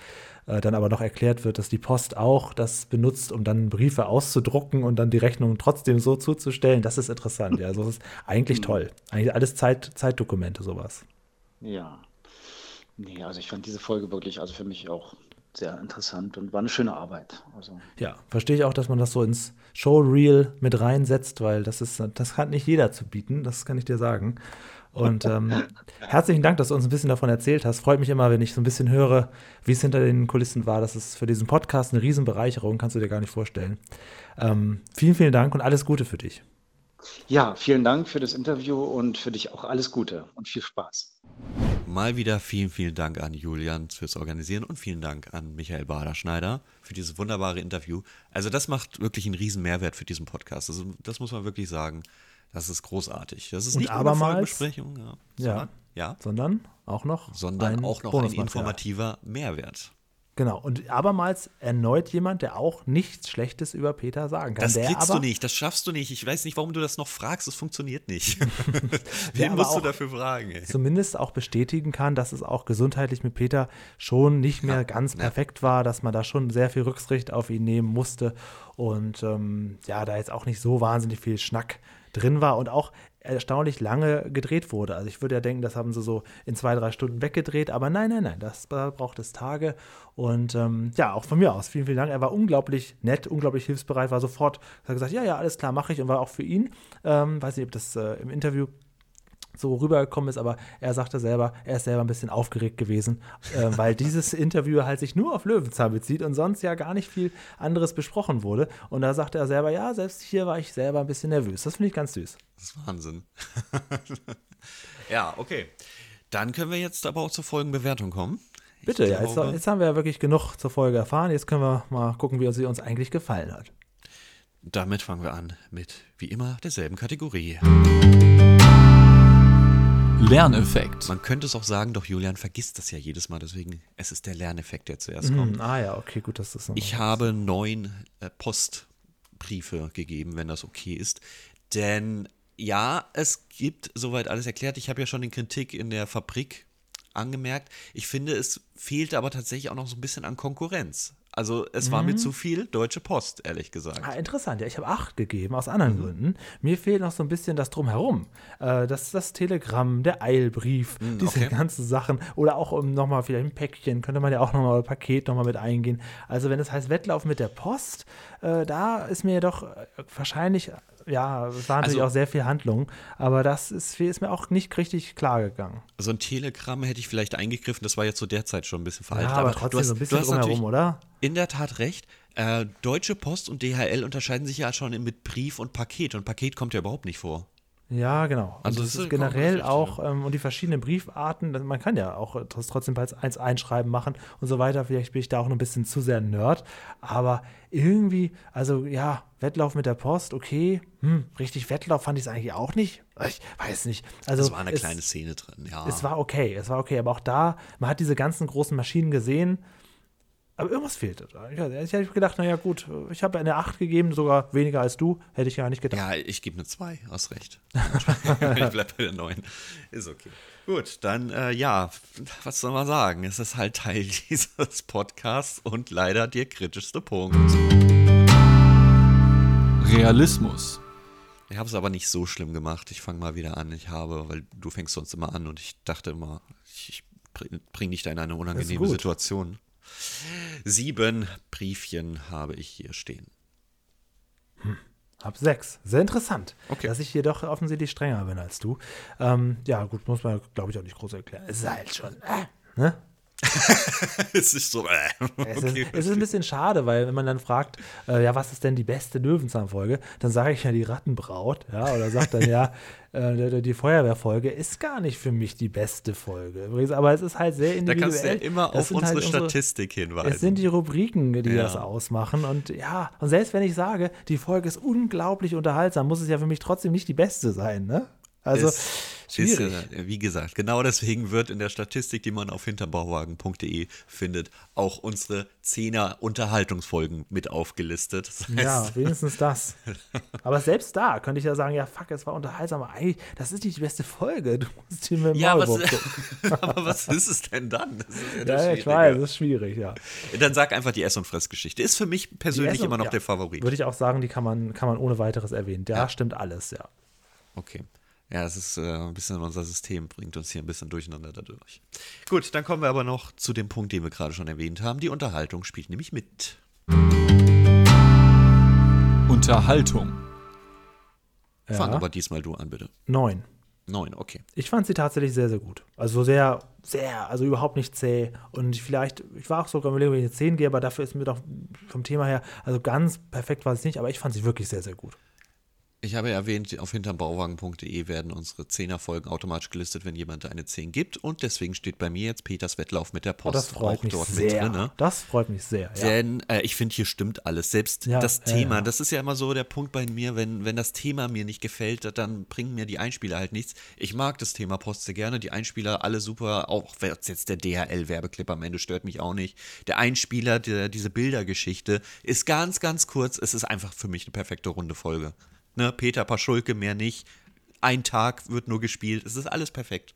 äh, dann aber noch erklärt wird, dass die Post auch das benutzt, um dann Briefe auszudrucken und dann die Rechnung trotzdem so zuzustellen. Das ist interessant. Ja, also das ist eigentlich toll. Eigentlich alles Zeit, Zeitdokumente, sowas. Ja. Nee, also ich fand diese Folge wirklich, also für mich auch sehr interessant und war eine schöne Arbeit. Also. Ja, verstehe ich auch, dass man das so ins Showreel mit reinsetzt, weil das ist, das hat nicht jeder zu bieten, das kann ich dir sagen. Und ähm, herzlichen Dank, dass du uns ein bisschen davon erzählt hast. Freut mich immer, wenn ich so ein bisschen höre, wie es hinter den Kulissen war. Das ist für diesen Podcast eine Riesenbereicherung, kannst du dir gar nicht vorstellen. Ähm, vielen, vielen Dank und alles Gute für dich. Ja, vielen Dank für das Interview und für dich auch alles Gute und viel Spaß. Mal wieder vielen, vielen Dank an Julian fürs Organisieren und vielen Dank an Michael Baderschneider für dieses wunderbare Interview. Also das macht wirklich einen riesen Mehrwert für diesen Podcast. Also das muss man wirklich sagen. Das ist großartig. Das ist Und nicht nur eine Folgenbesprechung, ja. Ja. Sondern, ja, Sondern auch noch sondern ein auch noch ein informativer Mehrwert. Genau. Und abermals erneut jemand, der auch nichts Schlechtes über Peter sagen kann. Das der kriegst aber, du nicht, das schaffst du nicht. Ich weiß nicht, warum du das noch fragst. Es funktioniert nicht. Wen musst du dafür fragen? Ey? zumindest auch bestätigen kann, dass es auch gesundheitlich mit Peter schon nicht mehr Ja, ganz ja. perfekt war, dass man da schon sehr viel Rücksicht auf ihn nehmen musste und ähm, ja, da jetzt auch nicht so wahnsinnig viel Schnack drin war und auch erstaunlich lange gedreht wurde. Also ich würde ja denken, das haben sie so in zwei, drei Stunden weggedreht, aber nein, nein, nein, das da braucht es Tage und ähm, ja, auch von mir aus, vielen, vielen Dank. Er war unglaublich nett, unglaublich hilfsbereit, war sofort, hat gesagt, ja, ja, alles klar, mache ich und war auch für ihn, ähm, weiß nicht, ob das äh, im Interview so rübergekommen ist, aber er sagte selber, er ist selber ein bisschen aufgeregt gewesen, äh, weil dieses Interview halt sich nur auf Löwenzahn bezieht und sonst ja gar nicht viel anderes besprochen wurde. Und da sagte er selber, ja, selbst hier war ich selber ein bisschen nervös. Das finde ich ganz süß. Das ist Wahnsinn. ja, okay. Dann können wir jetzt aber auch zur Folgenbewertung kommen. Ich Bitte, ja, jetzt, jetzt haben wir ja wirklich genug zur Folge erfahren. Jetzt können wir mal gucken, wie sie uns eigentlich gefallen hat. Damit fangen wir an mit, wie immer, derselben Kategorie. Lerneffekt. Man könnte es auch sagen, doch Julian vergisst das ja jedes Mal, deswegen es ist der Lerneffekt, der zuerst kommt. Hm, ah ja, okay, gut, dass das noch Ich habe neun äh, Postbriefe gegeben, wenn das okay ist. Denn ja, es gibt soweit alles erklärt. Ich habe ja schon den Kritik in der Fabrik angemerkt. Ich finde, es fehlte aber tatsächlich auch noch so ein bisschen an Konkurrenz. Also es war mir zu viel Deutsche Post, ehrlich gesagt. Ah, interessant. Ja, ich habe acht gegeben, aus anderen Gründen. Mir fehlt noch so ein bisschen das Drumherum. Äh, das, das Telegramm, der Eilbrief, diese okay. ganzen Sachen. Oder auch um nochmal vielleicht ein Päckchen, könnte man ja auch nochmal ein Paket nochmal mit eingehen. Also wenn es heißt Wettlauf mit der Post, äh, da ist mir doch äh, wahrscheinlich, ja, es war natürlich Also- auch sehr viel Handlung, aber das ist, ist mir auch nicht richtig klar gegangen. So ein Telegramm hätte ich vielleicht eingegriffen, das war jetzt zu der Zeit schon ein bisschen veraltet. Ja, aber du trotzdem hast, so ein bisschen drumherum, oder? In der Tat recht. Äh, Deutsche Post und DHL unterscheiden sich ja schon mit Brief und Paket. Und Paket kommt ja überhaupt nicht vor. Ja, genau. Also das das ist generell auch, ähm, und die verschiedenen Briefarten, man kann ja auch das trotzdem als eins einschreiben machen und so weiter. Vielleicht bin ich da auch noch ein bisschen zu sehr Nerd. Aber irgendwie, also ja, Wettlauf mit der Post, okay. Hm, richtig Wettlauf fand ich es eigentlich auch nicht. Ich weiß nicht. Also Es war eine es, kleine Szene drin, ja. Es war okay, es war okay. Aber auch da, man hat diese ganzen großen Maschinen gesehen. Aber irgendwas fehlte. da. Ich, ich hätte gedacht, naja, gut, ich habe eine 8 gegeben, sogar weniger als du. Hätte ich ja nicht gedacht. ja, ich gebe eine 2, hast recht. ich bleibe bei der 9. Ist okay. Gut, dann äh, ja, was soll man sagen? Es ist halt Teil dieses Podcasts und leider der kritischste Punkt. Realismus. Ich habe es aber nicht so schlimm gemacht. Ich fange mal wieder an. Ich habe, weil du fängst sonst immer an und ich dachte immer, ich, ich bring, bring dich da in eine unangenehme gut. Situation. Sieben Briefchen habe ich hier stehen. Hab sechs. Sehr interessant, Okay. dass ich hier doch offensichtlich strenger bin als du. Ähm, ja, gut, muss man, glaube ich, auch nicht groß erklären. Es ist halt schon, äh, ne? es ist so. Äh, Es, okay, ist, es ist ein bisschen schade, weil wenn man dann fragt, äh, ja, was ist denn die beste Löwenzahnfolge, dann sage ich ja die Rattenbraut, ja, oder sagt dann ja, äh, die, Feuerwehrfolge ist gar nicht für mich die beste Folge. Übrigens, aber es ist halt sehr da individuell. kannst du ja immer Das auf unsere halt Statistik hinweisen. Es sind die Rubriken, die Ja. das ausmachen. Und ja, und selbst wenn ich sage, die Folge ist unglaublich unterhaltsam, muss es ja für mich trotzdem nicht die beste sein, ne? Also, Ist- schwierig. Ist, äh, wie gesagt, genau deswegen wird in der Statistik, die man auf hinterbauwagen.de findet, auch unsere 10er Unterhaltungsfolgen mit aufgelistet. Das heißt, ja, wenigstens das. Aber selbst da könnte ich ja sagen, ja, fuck, es war unterhaltsam, aber eigentlich, das ist nicht die beste Folge. Du musst dir mit dem ja, was, gucken. aber was ist es denn dann? Ja, Ja, ja, weiß, das ist schwierig, ja. Dann sag einfach die Ess- und Fressgeschichte. Ist für mich persönlich immer noch ja, der Favorit. Würde ich auch sagen, die kann man, kann man ohne weiteres erwähnen. Da Ja. stimmt alles, ja. Okay. Ja, das ist äh, ein bisschen unser System, bringt uns hier ein bisschen durcheinander dadurch. Gut, dann kommen wir aber noch zu dem Punkt, den wir gerade schon erwähnt haben. Die Unterhaltung spielt nämlich mit. Unterhaltung. Fang ja. aber diesmal du an, bitte. Neun. Neun, okay. Ich fand sie tatsächlich sehr, sehr gut. Also sehr, sehr, also überhaupt nicht zäh. Und vielleicht, ich war auch sogar überlegen, wenn ich eine 10 gehe, aber dafür ist mir doch vom Thema her, also ganz perfekt war es nicht, aber ich fand sie wirklich sehr, sehr gut. Ich habe erwähnt, auf hintermbauwagen.de werden unsere Zehner-Folgen automatisch gelistet, wenn jemand eine 10 gibt. Und deswegen steht bei mir jetzt Peters Wettlauf mit der Oh, Post das freut auch mich dort sehr. mit drin. Das freut mich sehr. Ja. Denn äh, ich finde, hier stimmt alles. Selbst Ja, das ja, Thema, ja. das ist ja immer so der Punkt bei mir, wenn, wenn das Thema mir nicht gefällt, dann bringen mir die Einspieler halt nichts. Ich mag das Thema Post sehr gerne, die Einspieler alle super, auch jetzt der DHL-Werbeclip am Ende stört mich auch nicht. Der Einspieler, der, diese Bildergeschichte ist ganz, ganz kurz. Es ist einfach für mich eine perfekte runde Folge. Ne, Peter Paschulke, mehr nicht. Ein Tag wird nur gespielt. Es ist alles perfekt.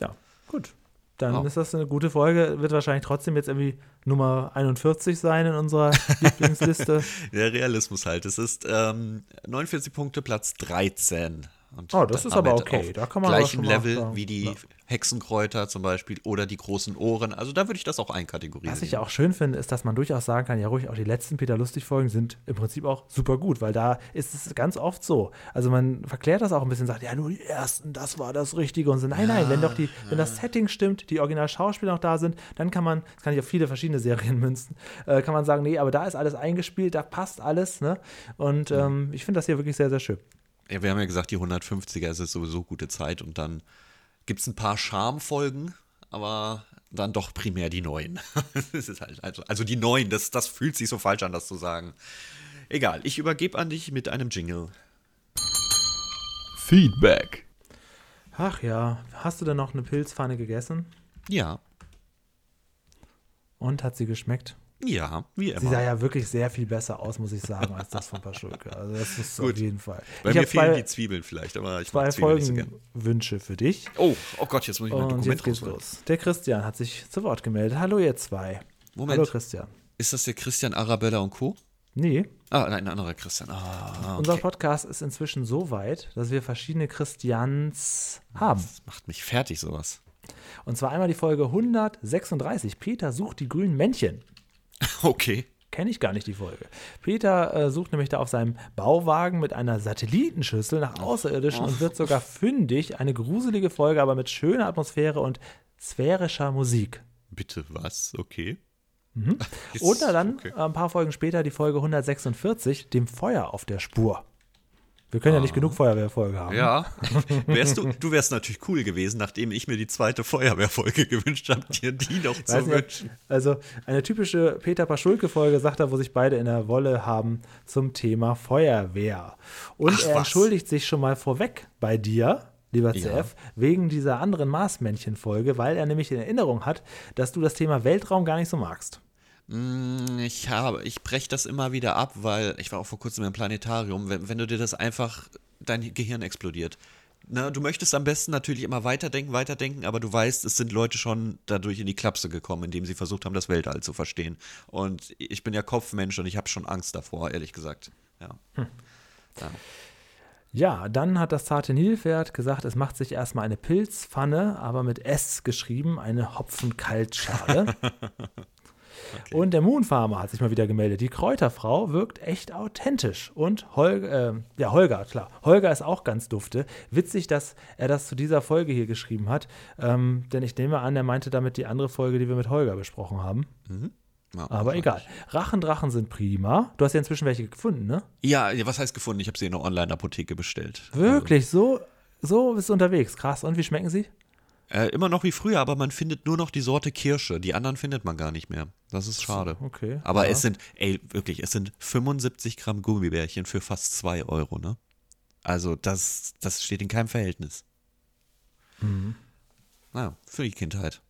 Ja, gut. Dann Ja. ist das eine gute Folge. Wird wahrscheinlich trotzdem jetzt irgendwie Nummer 41 sein in unserer Lieblingsliste. Der Realismus halt. Es ist ähm, 49 Punkte, Platz 13. Und Oh, das ist aber okay. auf Da kann man gleichem Level sagen, wie die ja. Hexenkräuter zum Beispiel oder die großen Ohren. Also da würde ich das auch einkategorisieren. Was ich ja auch schön finde, ist, dass man durchaus sagen kann, ja ruhig, auch die letzten Peter Lustig-Folgen sind im Prinzip auch super gut, weil da ist es ganz oft so. Also man verklärt das auch ein bisschen, sagt, ja, nur die ersten, das war das Richtige und so. Nein, nein, wenn doch die, wenn das Setting stimmt, die Original-Schauspieler noch da sind, dann kann man, das kann ich auf viele verschiedene Serien münzen, äh, kann man sagen, nee, aber da ist alles eingespielt, da passt alles, ne? Und ähm, ich finde das hier wirklich sehr, sehr schön. Ja, wir haben ja gesagt, die 150er ist es sowieso gute Zeit und dann gibt es ein paar Charmfolgen, aber dann doch primär die neuen. das ist halt, also, also die neuen, das, das fühlt sich so falsch an, das zu sagen. Egal, ich übergebe an dich mit einem Jingle. Feedback. Ach ja, hast du denn noch eine Pilzpfanne gegessen? Ja, Und hat sie geschmeckt? Ja, wie immer. Sie sah ja wirklich sehr viel besser aus, muss ich sagen, als das von Paschulke. Also das ist auf Gut. jeden Fall. Bei ich mir habe fehlen zwei, die Zwiebeln vielleicht, aber ich zwei nicht so. Folgenwünsche für dich. Oh, oh Gott, jetzt muss ich mein Und Dokument jetzt los. Der Christian hat sich zu Wort gemeldet. Hallo ihr zwei. Moment. Hallo Christian. Ist das der Christian Arabella und Co.? Nee, Ah, nein, ein anderer Christian. Ah, unser okay. Podcast ist inzwischen so weit, dass wir verschiedene Christians haben. Das macht mich fertig, sowas. Und zwar einmal die Folge 136. Peter sucht die grünen Männchen. Okay. Kenne ich gar nicht die Folge. Peter äh, sucht nämlich da auf seinem Bauwagen mit einer Satellitenschüssel nach Außerirdischen und wird sogar fündig. Eine gruselige Folge, aber mit schöner Atmosphäre und sphärischer Musik. Bitte was? Okay. Ist- Und dann okay. äh, ein paar Folgen später die Folge 146, dem Feuer auf der Spur. Wir können ja nicht genug Feuerwehrfolge haben. Ah. Ja. wärst du, du wärst natürlich cool gewesen, nachdem ich mir die zweite Feuerwehrfolge gewünscht habe, dir die noch zu nicht, wünschen. also eine typische Peter Paschulke-Folge, sagt er, wo sich beide in der Wolle haben zum Thema Feuerwehr. Und Ach, er was. entschuldigt sich schon mal vorweg bei dir, lieber Ja. CF, wegen dieser anderen Marsmännchen-Folge, weil er nämlich in Erinnerung hat, dass du das Thema Weltraum gar nicht so magst. Mm, Ich habe, ich breche das immer wieder ab, weil ich war auch vor kurzem im Planetarium. Wenn, wenn du dir das einfach, dein Gehirn explodiert. Na, du möchtest am besten natürlich immer weiterdenken, weiterdenken, aber du weißt, es sind Leute schon dadurch in die Klapse gekommen, indem sie versucht haben, das Weltall zu verstehen. Und ich bin ja Kopfmensch und ich habe schon Angst davor, ehrlich gesagt. Ja. ja. Ja, dann hat das zarte Nilpferd gesagt, es macht sich erstmal eine Pilzpfanne, aber mit S geschrieben, eine Hopfenkaltschale. Und der Moonfarmer hat sich mal wieder gemeldet. Die Kräuterfrau wirkt echt authentisch. Und Holger, äh, ja, Holger, klar. Holger ist auch ganz dufte. Witzig, dass er das zu dieser Folge hier geschrieben hat. Ähm, denn ich nehme an, er meinte damit die andere Folge, die wir mit Holger besprochen haben. Ja, Aber egal. Rachendrachen sind prima. Du hast ja inzwischen welche gefunden, ne? Ja, was heißt gefunden? Ich habe sie in einer Online-Apotheke bestellt. Wirklich, so, so bist du unterwegs. Krass. Und wie schmecken sie? Äh, immer noch wie früher, aber man findet nur noch die Sorte Kirsche. Die anderen findet man gar nicht mehr. Das ist schade. okay, Aber ja. es sind, ey, wirklich, es sind 75 Gramm Gummibärchen für fast 2 Euro, ne? Also, das, das steht in keinem Verhältnis. Mhm. Naja, für die Kindheit.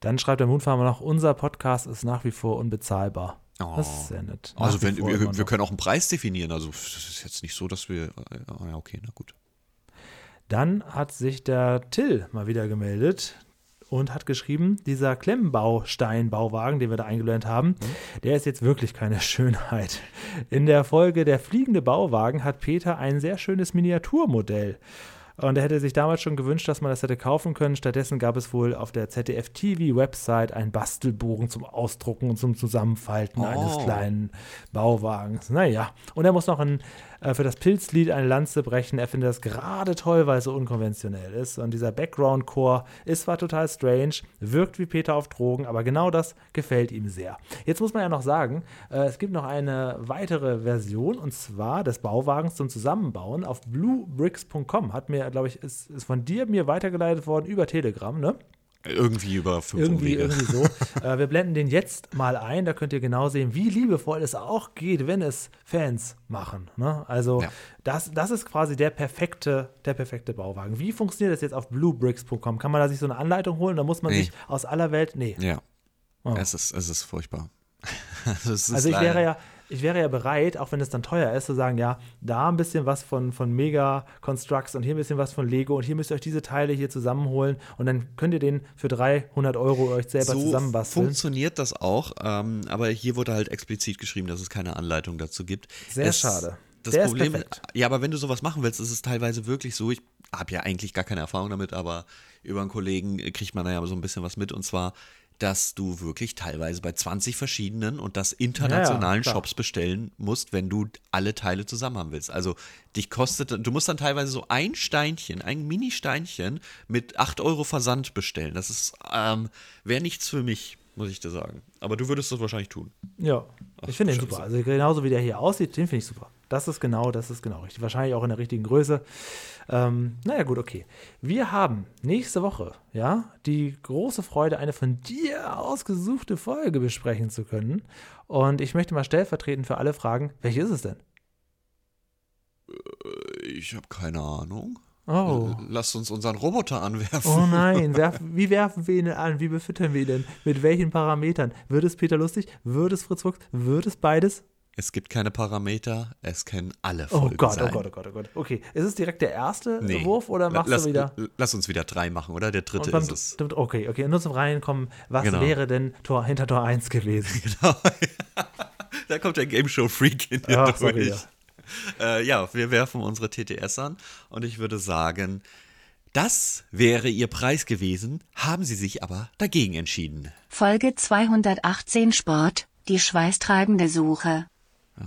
Dann schreibt der Moonfarmer noch, unser Podcast ist nach wie vor unbezahlbar. Oh. Das ist sehr nett. Nach Also, wenn, wir, wir können auch einen Preis definieren. Also, das ist jetzt nicht so, dass wir. äh, Ja, okay, na gut. Dann hat sich der Till mal wieder gemeldet und hat geschrieben, dieser Klemmbausteinbauwagen, den wir da eingeblendet haben, der ist jetzt wirklich keine Schönheit. In der Folge Der fliegende Bauwagen hat Peter ein sehr schönes Miniaturmodell Und er hätte sich damals schon gewünscht, dass man das hätte kaufen können. Stattdessen gab es wohl auf der ZDF-TV-Website einen Bastelbogen zum Ausdrucken und zum Zusammenfalten Oh. eines kleinen Bauwagens. Naja, und er muss noch ein, äh, für das Pilzlied eine Lanze brechen. Er findet das gerade toll, weil es so unkonventionell ist. Und dieser Background-Chor ist zwar total strange, wirkt wie Peter auf Drogen, aber genau das gefällt ihm sehr. Jetzt muss man ja noch sagen, äh, es gibt noch eine weitere Version und zwar des Bauwagens zum Zusammenbauen auf bluebricks.com. Hat mir, glaube ich, ist, ist von dir mir weitergeleitet worden über Telegram, ne? Irgendwie über fünf Irgendwie, Umwege. irgendwie so. äh, wir blenden den jetzt mal ein, da könnt ihr genau sehen, wie liebevoll es auch geht, wenn es Fans machen. Ne? Also Ja. das, das ist quasi der perfekte, der perfekte Bauwagen. Wie funktioniert das jetzt auf bluebricks.com? Kann man da sich so eine Anleitung holen? Da muss man Nee. sich aus aller Welt, nee. Ja. Oh. Es, ist, es ist furchtbar. also es ist Also ich leider- wäre ja, ich wäre ja bereit, auch wenn es dann teuer ist, zu sagen, ja, da ein bisschen was von, von Mega Constructs und hier ein bisschen was von Lego und hier müsst ihr euch diese Teile hier zusammenholen und dann könnt ihr den für 300 Euro euch selber so zusammenbasteln. funktioniert das auch, ähm, aber hier wurde halt explizit geschrieben, dass es keine Anleitung dazu gibt. Sehr es, schade. Das Der ist Problem, perfekt. ja, aber wenn du sowas machen willst, ist es teilweise wirklich so. Ich habe ja eigentlich gar keine Erfahrung damit, aber über einen Kollegen kriegt man da ja so ein bisschen was mit und zwar, dass du wirklich teilweise bei 20 verschiedenen und das internationalen klar. Shops bestellen musst, wenn du alle Teile zusammen haben willst. Also dich kostet, du musst dann teilweise so ein Steinchen, ein Mini-Steinchen mit 8 Euro Versand bestellen. Das ist, ähm, wäre nichts für mich, muss ich dir sagen. Aber du würdest das wahrscheinlich tun. Ja, ich finde den super. Also genauso wie der hier aussieht, den finde ich super. Das ist genau, das ist genau richtig. Wahrscheinlich auch in der richtigen Größe. Ähm, naja, gut, okay. Wir haben nächste Woche, ja, die große Freude, eine von dir ausgesuchte Folge besprechen zu können. Und ich möchte mal stellvertretend für alle fragen, welche ist es denn? Ich habe keine Ahnung. Oh. Lass uns unseren Roboter anwerfen. Oh nein, werf, wie werfen wir ihn denn an? Wie befüttern wir ihn denn? Mit welchen Parametern? Wird es Peter Lustig? Wird es Fritz Fuchs? Wird es beides? Es gibt keine Parameter, es können alle Oh Folgen Gott, sein. oh Gott, oh Gott, oh Gott. Okay, ist es direkt der erste Nee. Wurf oder machst lass, du wieder? Lass uns wieder drei machen, oder? Der dritte beim- ist es. Okay, okay. Nur zum Reinkommen, was Genau. wäre denn Tor, hinter Tor 1 gewesen? da kommt der Game Show Freak in dir Ach, durch. sorry, ja. Äh, ja, wir werfen unsere TTS an und ich würde sagen, das wäre ihr Preis gewesen, haben sie sich aber dagegen entschieden. Folge 218 Sport, die schweißtreibende Suche.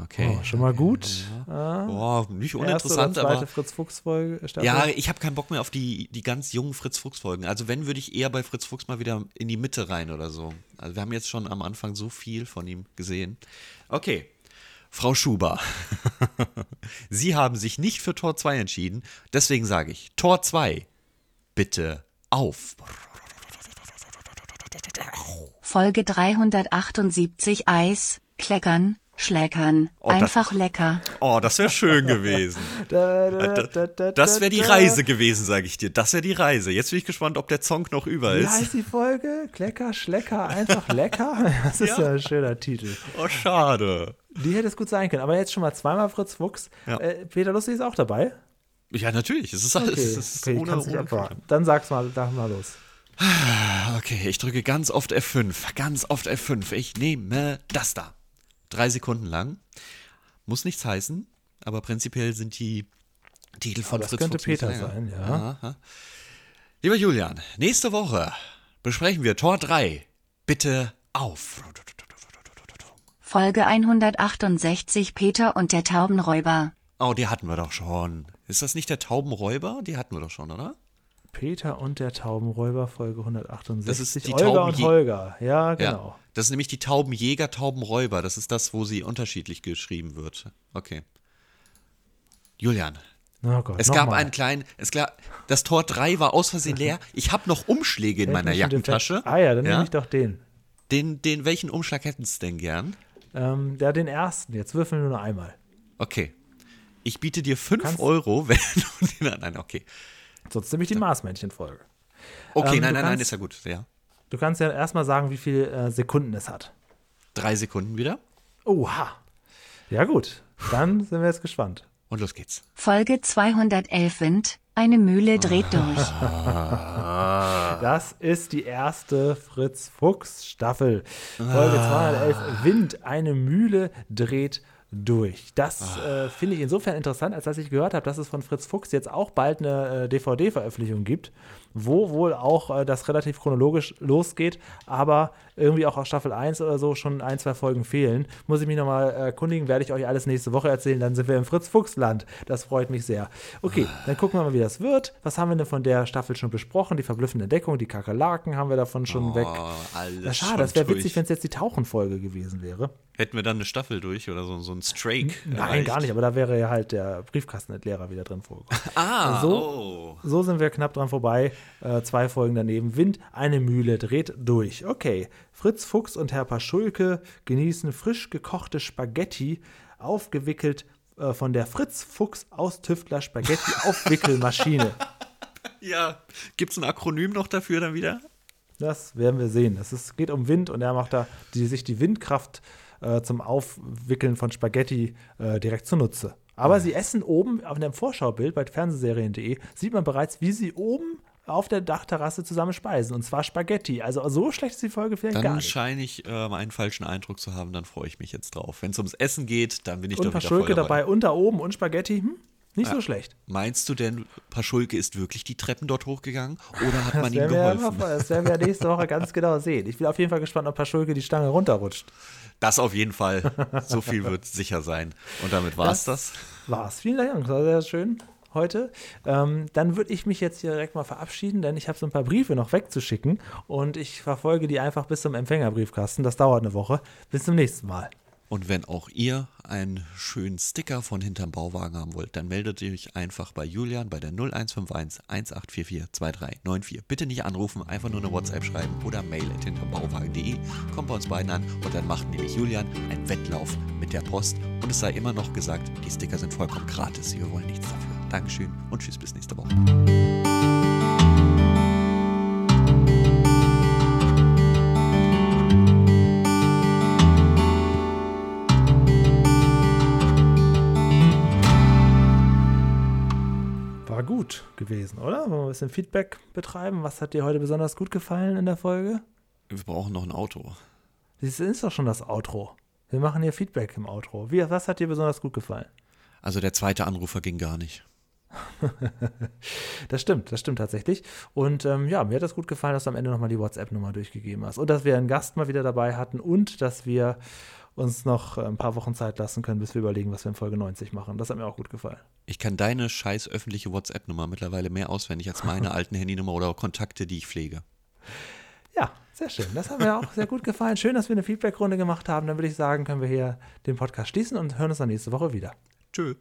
Okay. Oh, schon mal gut. Boah, nicht Erste uninteressant, zweite aber. Fritz Fuchs Folge. Staffel. Ja, ich habe keinen Bock mehr auf die, die ganz jungen Fritz Fuchs Folgen. Also wenn würde ich eher bei Fritz Fuchs mal wieder in die Mitte rein oder so. Also wir haben jetzt schon am Anfang so viel von ihm gesehen. Okay. Frau Schuber, Sie haben sich nicht für Tor 2 entschieden, deswegen sage ich, Tor 2, bitte auf. Folge 378 Eis, Kleckern, Schleckern, Oh, das- einfach lecker. Oh, das wäre schön gewesen. Da, da, da, da, Das wäre die. Reise gewesen, sage ich dir. Das wäre die Reise. Jetzt bin ich gespannt, ob der Song noch über Wie ist. heißt die Folge? Klecker, Schlecker, einfach lecker? Das ist ja, Ja. ein schöner Titel. Oh, schade. Die hätte es gut sein können. Aber jetzt schon mal zweimal Fritz Fuchs. Ja. Äh, Peter Lustig ist auch dabei. Ja, natürlich. Es ist alles. Okay, es ist okay ich ohne, ohne abwarten. Dann sag's mal, sag mal los. Okay, ich drücke ganz oft F5. Ganz oft F5. Ich nehme das da. Drei Sekunden lang. Muss nichts heißen, aber prinzipiell sind die Titel von das Fritz könnte Fuchs Peter sein, ja. Aha. Lieber Julian, nächste Woche besprechen wir Tor 3. Bitte auf. Folge 168 Peter und der Taubenräuber. Oh, die hatten wir doch schon. Ist das nicht der Taubenräuber? Die hatten wir doch schon, oder? Peter und der Taubenräuber, Folge 168. Das ist die Olga und Holger. Ja, genau. Ja. Das ist nämlich die Taubenjäger, Taubenräuber. Das ist das, wo sie unterschiedlich geschrieben wird. Okay. Julian, Oh Gott, es noch gab mal. einen kleinen, es gab, das Tor 3 war aus Versehen leer. Ich habe noch Umschläge in Hält meiner. Jackentasche. Ah ja, dann ja? nehme ich doch den. Den, den, welchen Umschlag hätten Sie denn gern? Ähm, ja, den ersten. Jetzt würfeln wir nur einmal. Okay. Ich biete dir 5 Kannst- Euro, wenn du den. Nein, okay. Sonst nehme ich die Maßmännchen-Folge. Okay, Ähm, nein, nein, nein, kannst- ist ja gut. Ja. Du kannst ja erstmal sagen, wie viele äh, Sekunden es hat. Drei Sekunden wieder. Oha. Ja, gut. Dann sind wir jetzt gespannt. Und los geht's. Folge 211 Wind, eine Mühle dreht durch. Das ist die erste Fritz Fuchs Staffel. Folge 211. Wind, eine Mühle dreht durch. Das äh, finde ich insofern interessant, als dass ich gehört habe, dass es von Fritz Fuchs jetzt auch bald eine äh, DVD-Veröffentlichung gibt, wo wohl auch äh, das relativ chronologisch losgeht, aber irgendwie auch aus Staffel 1 oder so schon ein, zwei Folgen fehlen. Muss ich mich nochmal erkundigen, werde ich euch alles nächste Woche erzählen, dann sind wir im Fritz Fuchs Land. Das freut mich sehr. Okay, dann gucken wir mal, wie das wird. Was haben wir denn von der Staffel schon besprochen? Die verblüffende Entdeckung, die Kakerlaken haben wir davon schon Oh, weg. alles Na, schade, das wäre witzig, wenn es jetzt die Tauchenfolge gewesen wäre. Hätten wir dann eine Staffel durch oder so, so ein Strake? Nein, erreicht? gar nicht, aber da wäre ja halt der Briefkastenentleerer wieder drin vorgekommen. Ah, So- oh. So sind wir knapp dran vorbei. Äh, zwei Folgen daneben. Wind, eine Mühle dreht durch. Okay. Fritz Fuchs und Herr Paschulke genießen frisch gekochte Spaghetti, aufgewickelt äh, von der Fritz Fuchs Austüftler Spaghetti Aufwickelmaschine. Ja, gibt es ein Akronym noch dafür dann wieder? Das werden wir sehen. Es geht um Wind und er macht da die, sich die Windkraft äh, zum Aufwickeln von Spaghetti äh, direkt zunutze. Aber sie essen oben auf dem Vorschaubild bei Fernsehserien.de sieht man bereits, wie sie oben auf der Dachterrasse zusammen speisen. Und zwar Spaghetti. Also so schlecht ist die Folge vielleicht gar Dann nicht. scheine ich ähm, einen falschen Eindruck zu haben, dann freue ich mich jetzt drauf. Wenn es ums Essen geht, dann bin ich Und doch wieder voll Paschulke dabei. dabei und da oben und Spaghetti. Hm? Nicht so schlecht. Meinst du denn, Paschulke ist wirklich die Treppen dort hochgegangen oder hat man Das ihm werden, wir, ja geholfen? mal- das werden wir nächste Woche ganz genau sehen. Ich bin auf jeden Fall gespannt, ob Paschulke die Stange runterrutscht. Das auf jeden Fall. So viel wird sicher sein. Und damit war es das. war's. Vielen Dank, das war sehr schön heute. Ähm, dann würde ich mich jetzt hier direkt mal verabschieden, denn ich habe so ein paar Briefe noch wegzuschicken und ich verfolge die einfach bis zum Empfängerbriefkasten. Das dauert eine Woche. Bis zum nächsten Mal. Und wenn auch ihr einen schönen Sticker von hinterm Bauwagen haben wollt, dann meldet euch einfach bei Julian bei der 0151 1844 2394. Bitte nicht anrufen, einfach nur eine WhatsApp schreiben oder mail at hintermbauwagen.de. Kommt bei uns beiden an und dann macht nämlich Julian einen Wettlauf mit der Post. Und es sei immer noch gesagt, die Sticker sind vollkommen gratis. Wir wollen nichts dafür. Dankeschön und tschüss bis nächste Woche. War gut gewesen, oder? Wollen wir ein bisschen Feedback betreiben? Was hat dir heute besonders gut gefallen in der Folge? Wir brauchen noch ein Auto. Das ist doch schon das Outro. Wir machen hier Feedback im Outro. Wie, was hat dir besonders gut gefallen? Also der zweite Anrufer ging gar nicht. Das stimmt, das stimmt tatsächlich. Und ähm, ja, mir hat das gut gefallen, dass du am Ende nochmal die WhatsApp-Nummer durchgegeben hast. Und dass wir einen Gast mal wieder dabei hatten und dass wir uns noch äh, ein paar Wochen Zeit lassen können, bis wir überlegen, was wir in Folge 90 machen. Das hat mir auch gut gefallen. Ich kann deine scheiß öffentliche WhatsApp-Nummer mittlerweile mehr auswendig als meine alten Handynummer oder Kontakte, die ich pflege. Ja, sehr schön. Das hat mir auch sehr gut gefallen. Schön, dass wir eine Feedback-Runde gemacht haben. Dann würde ich sagen, können wir hier den Podcast schließen und hören uns dann nächste Woche wieder. Tschö.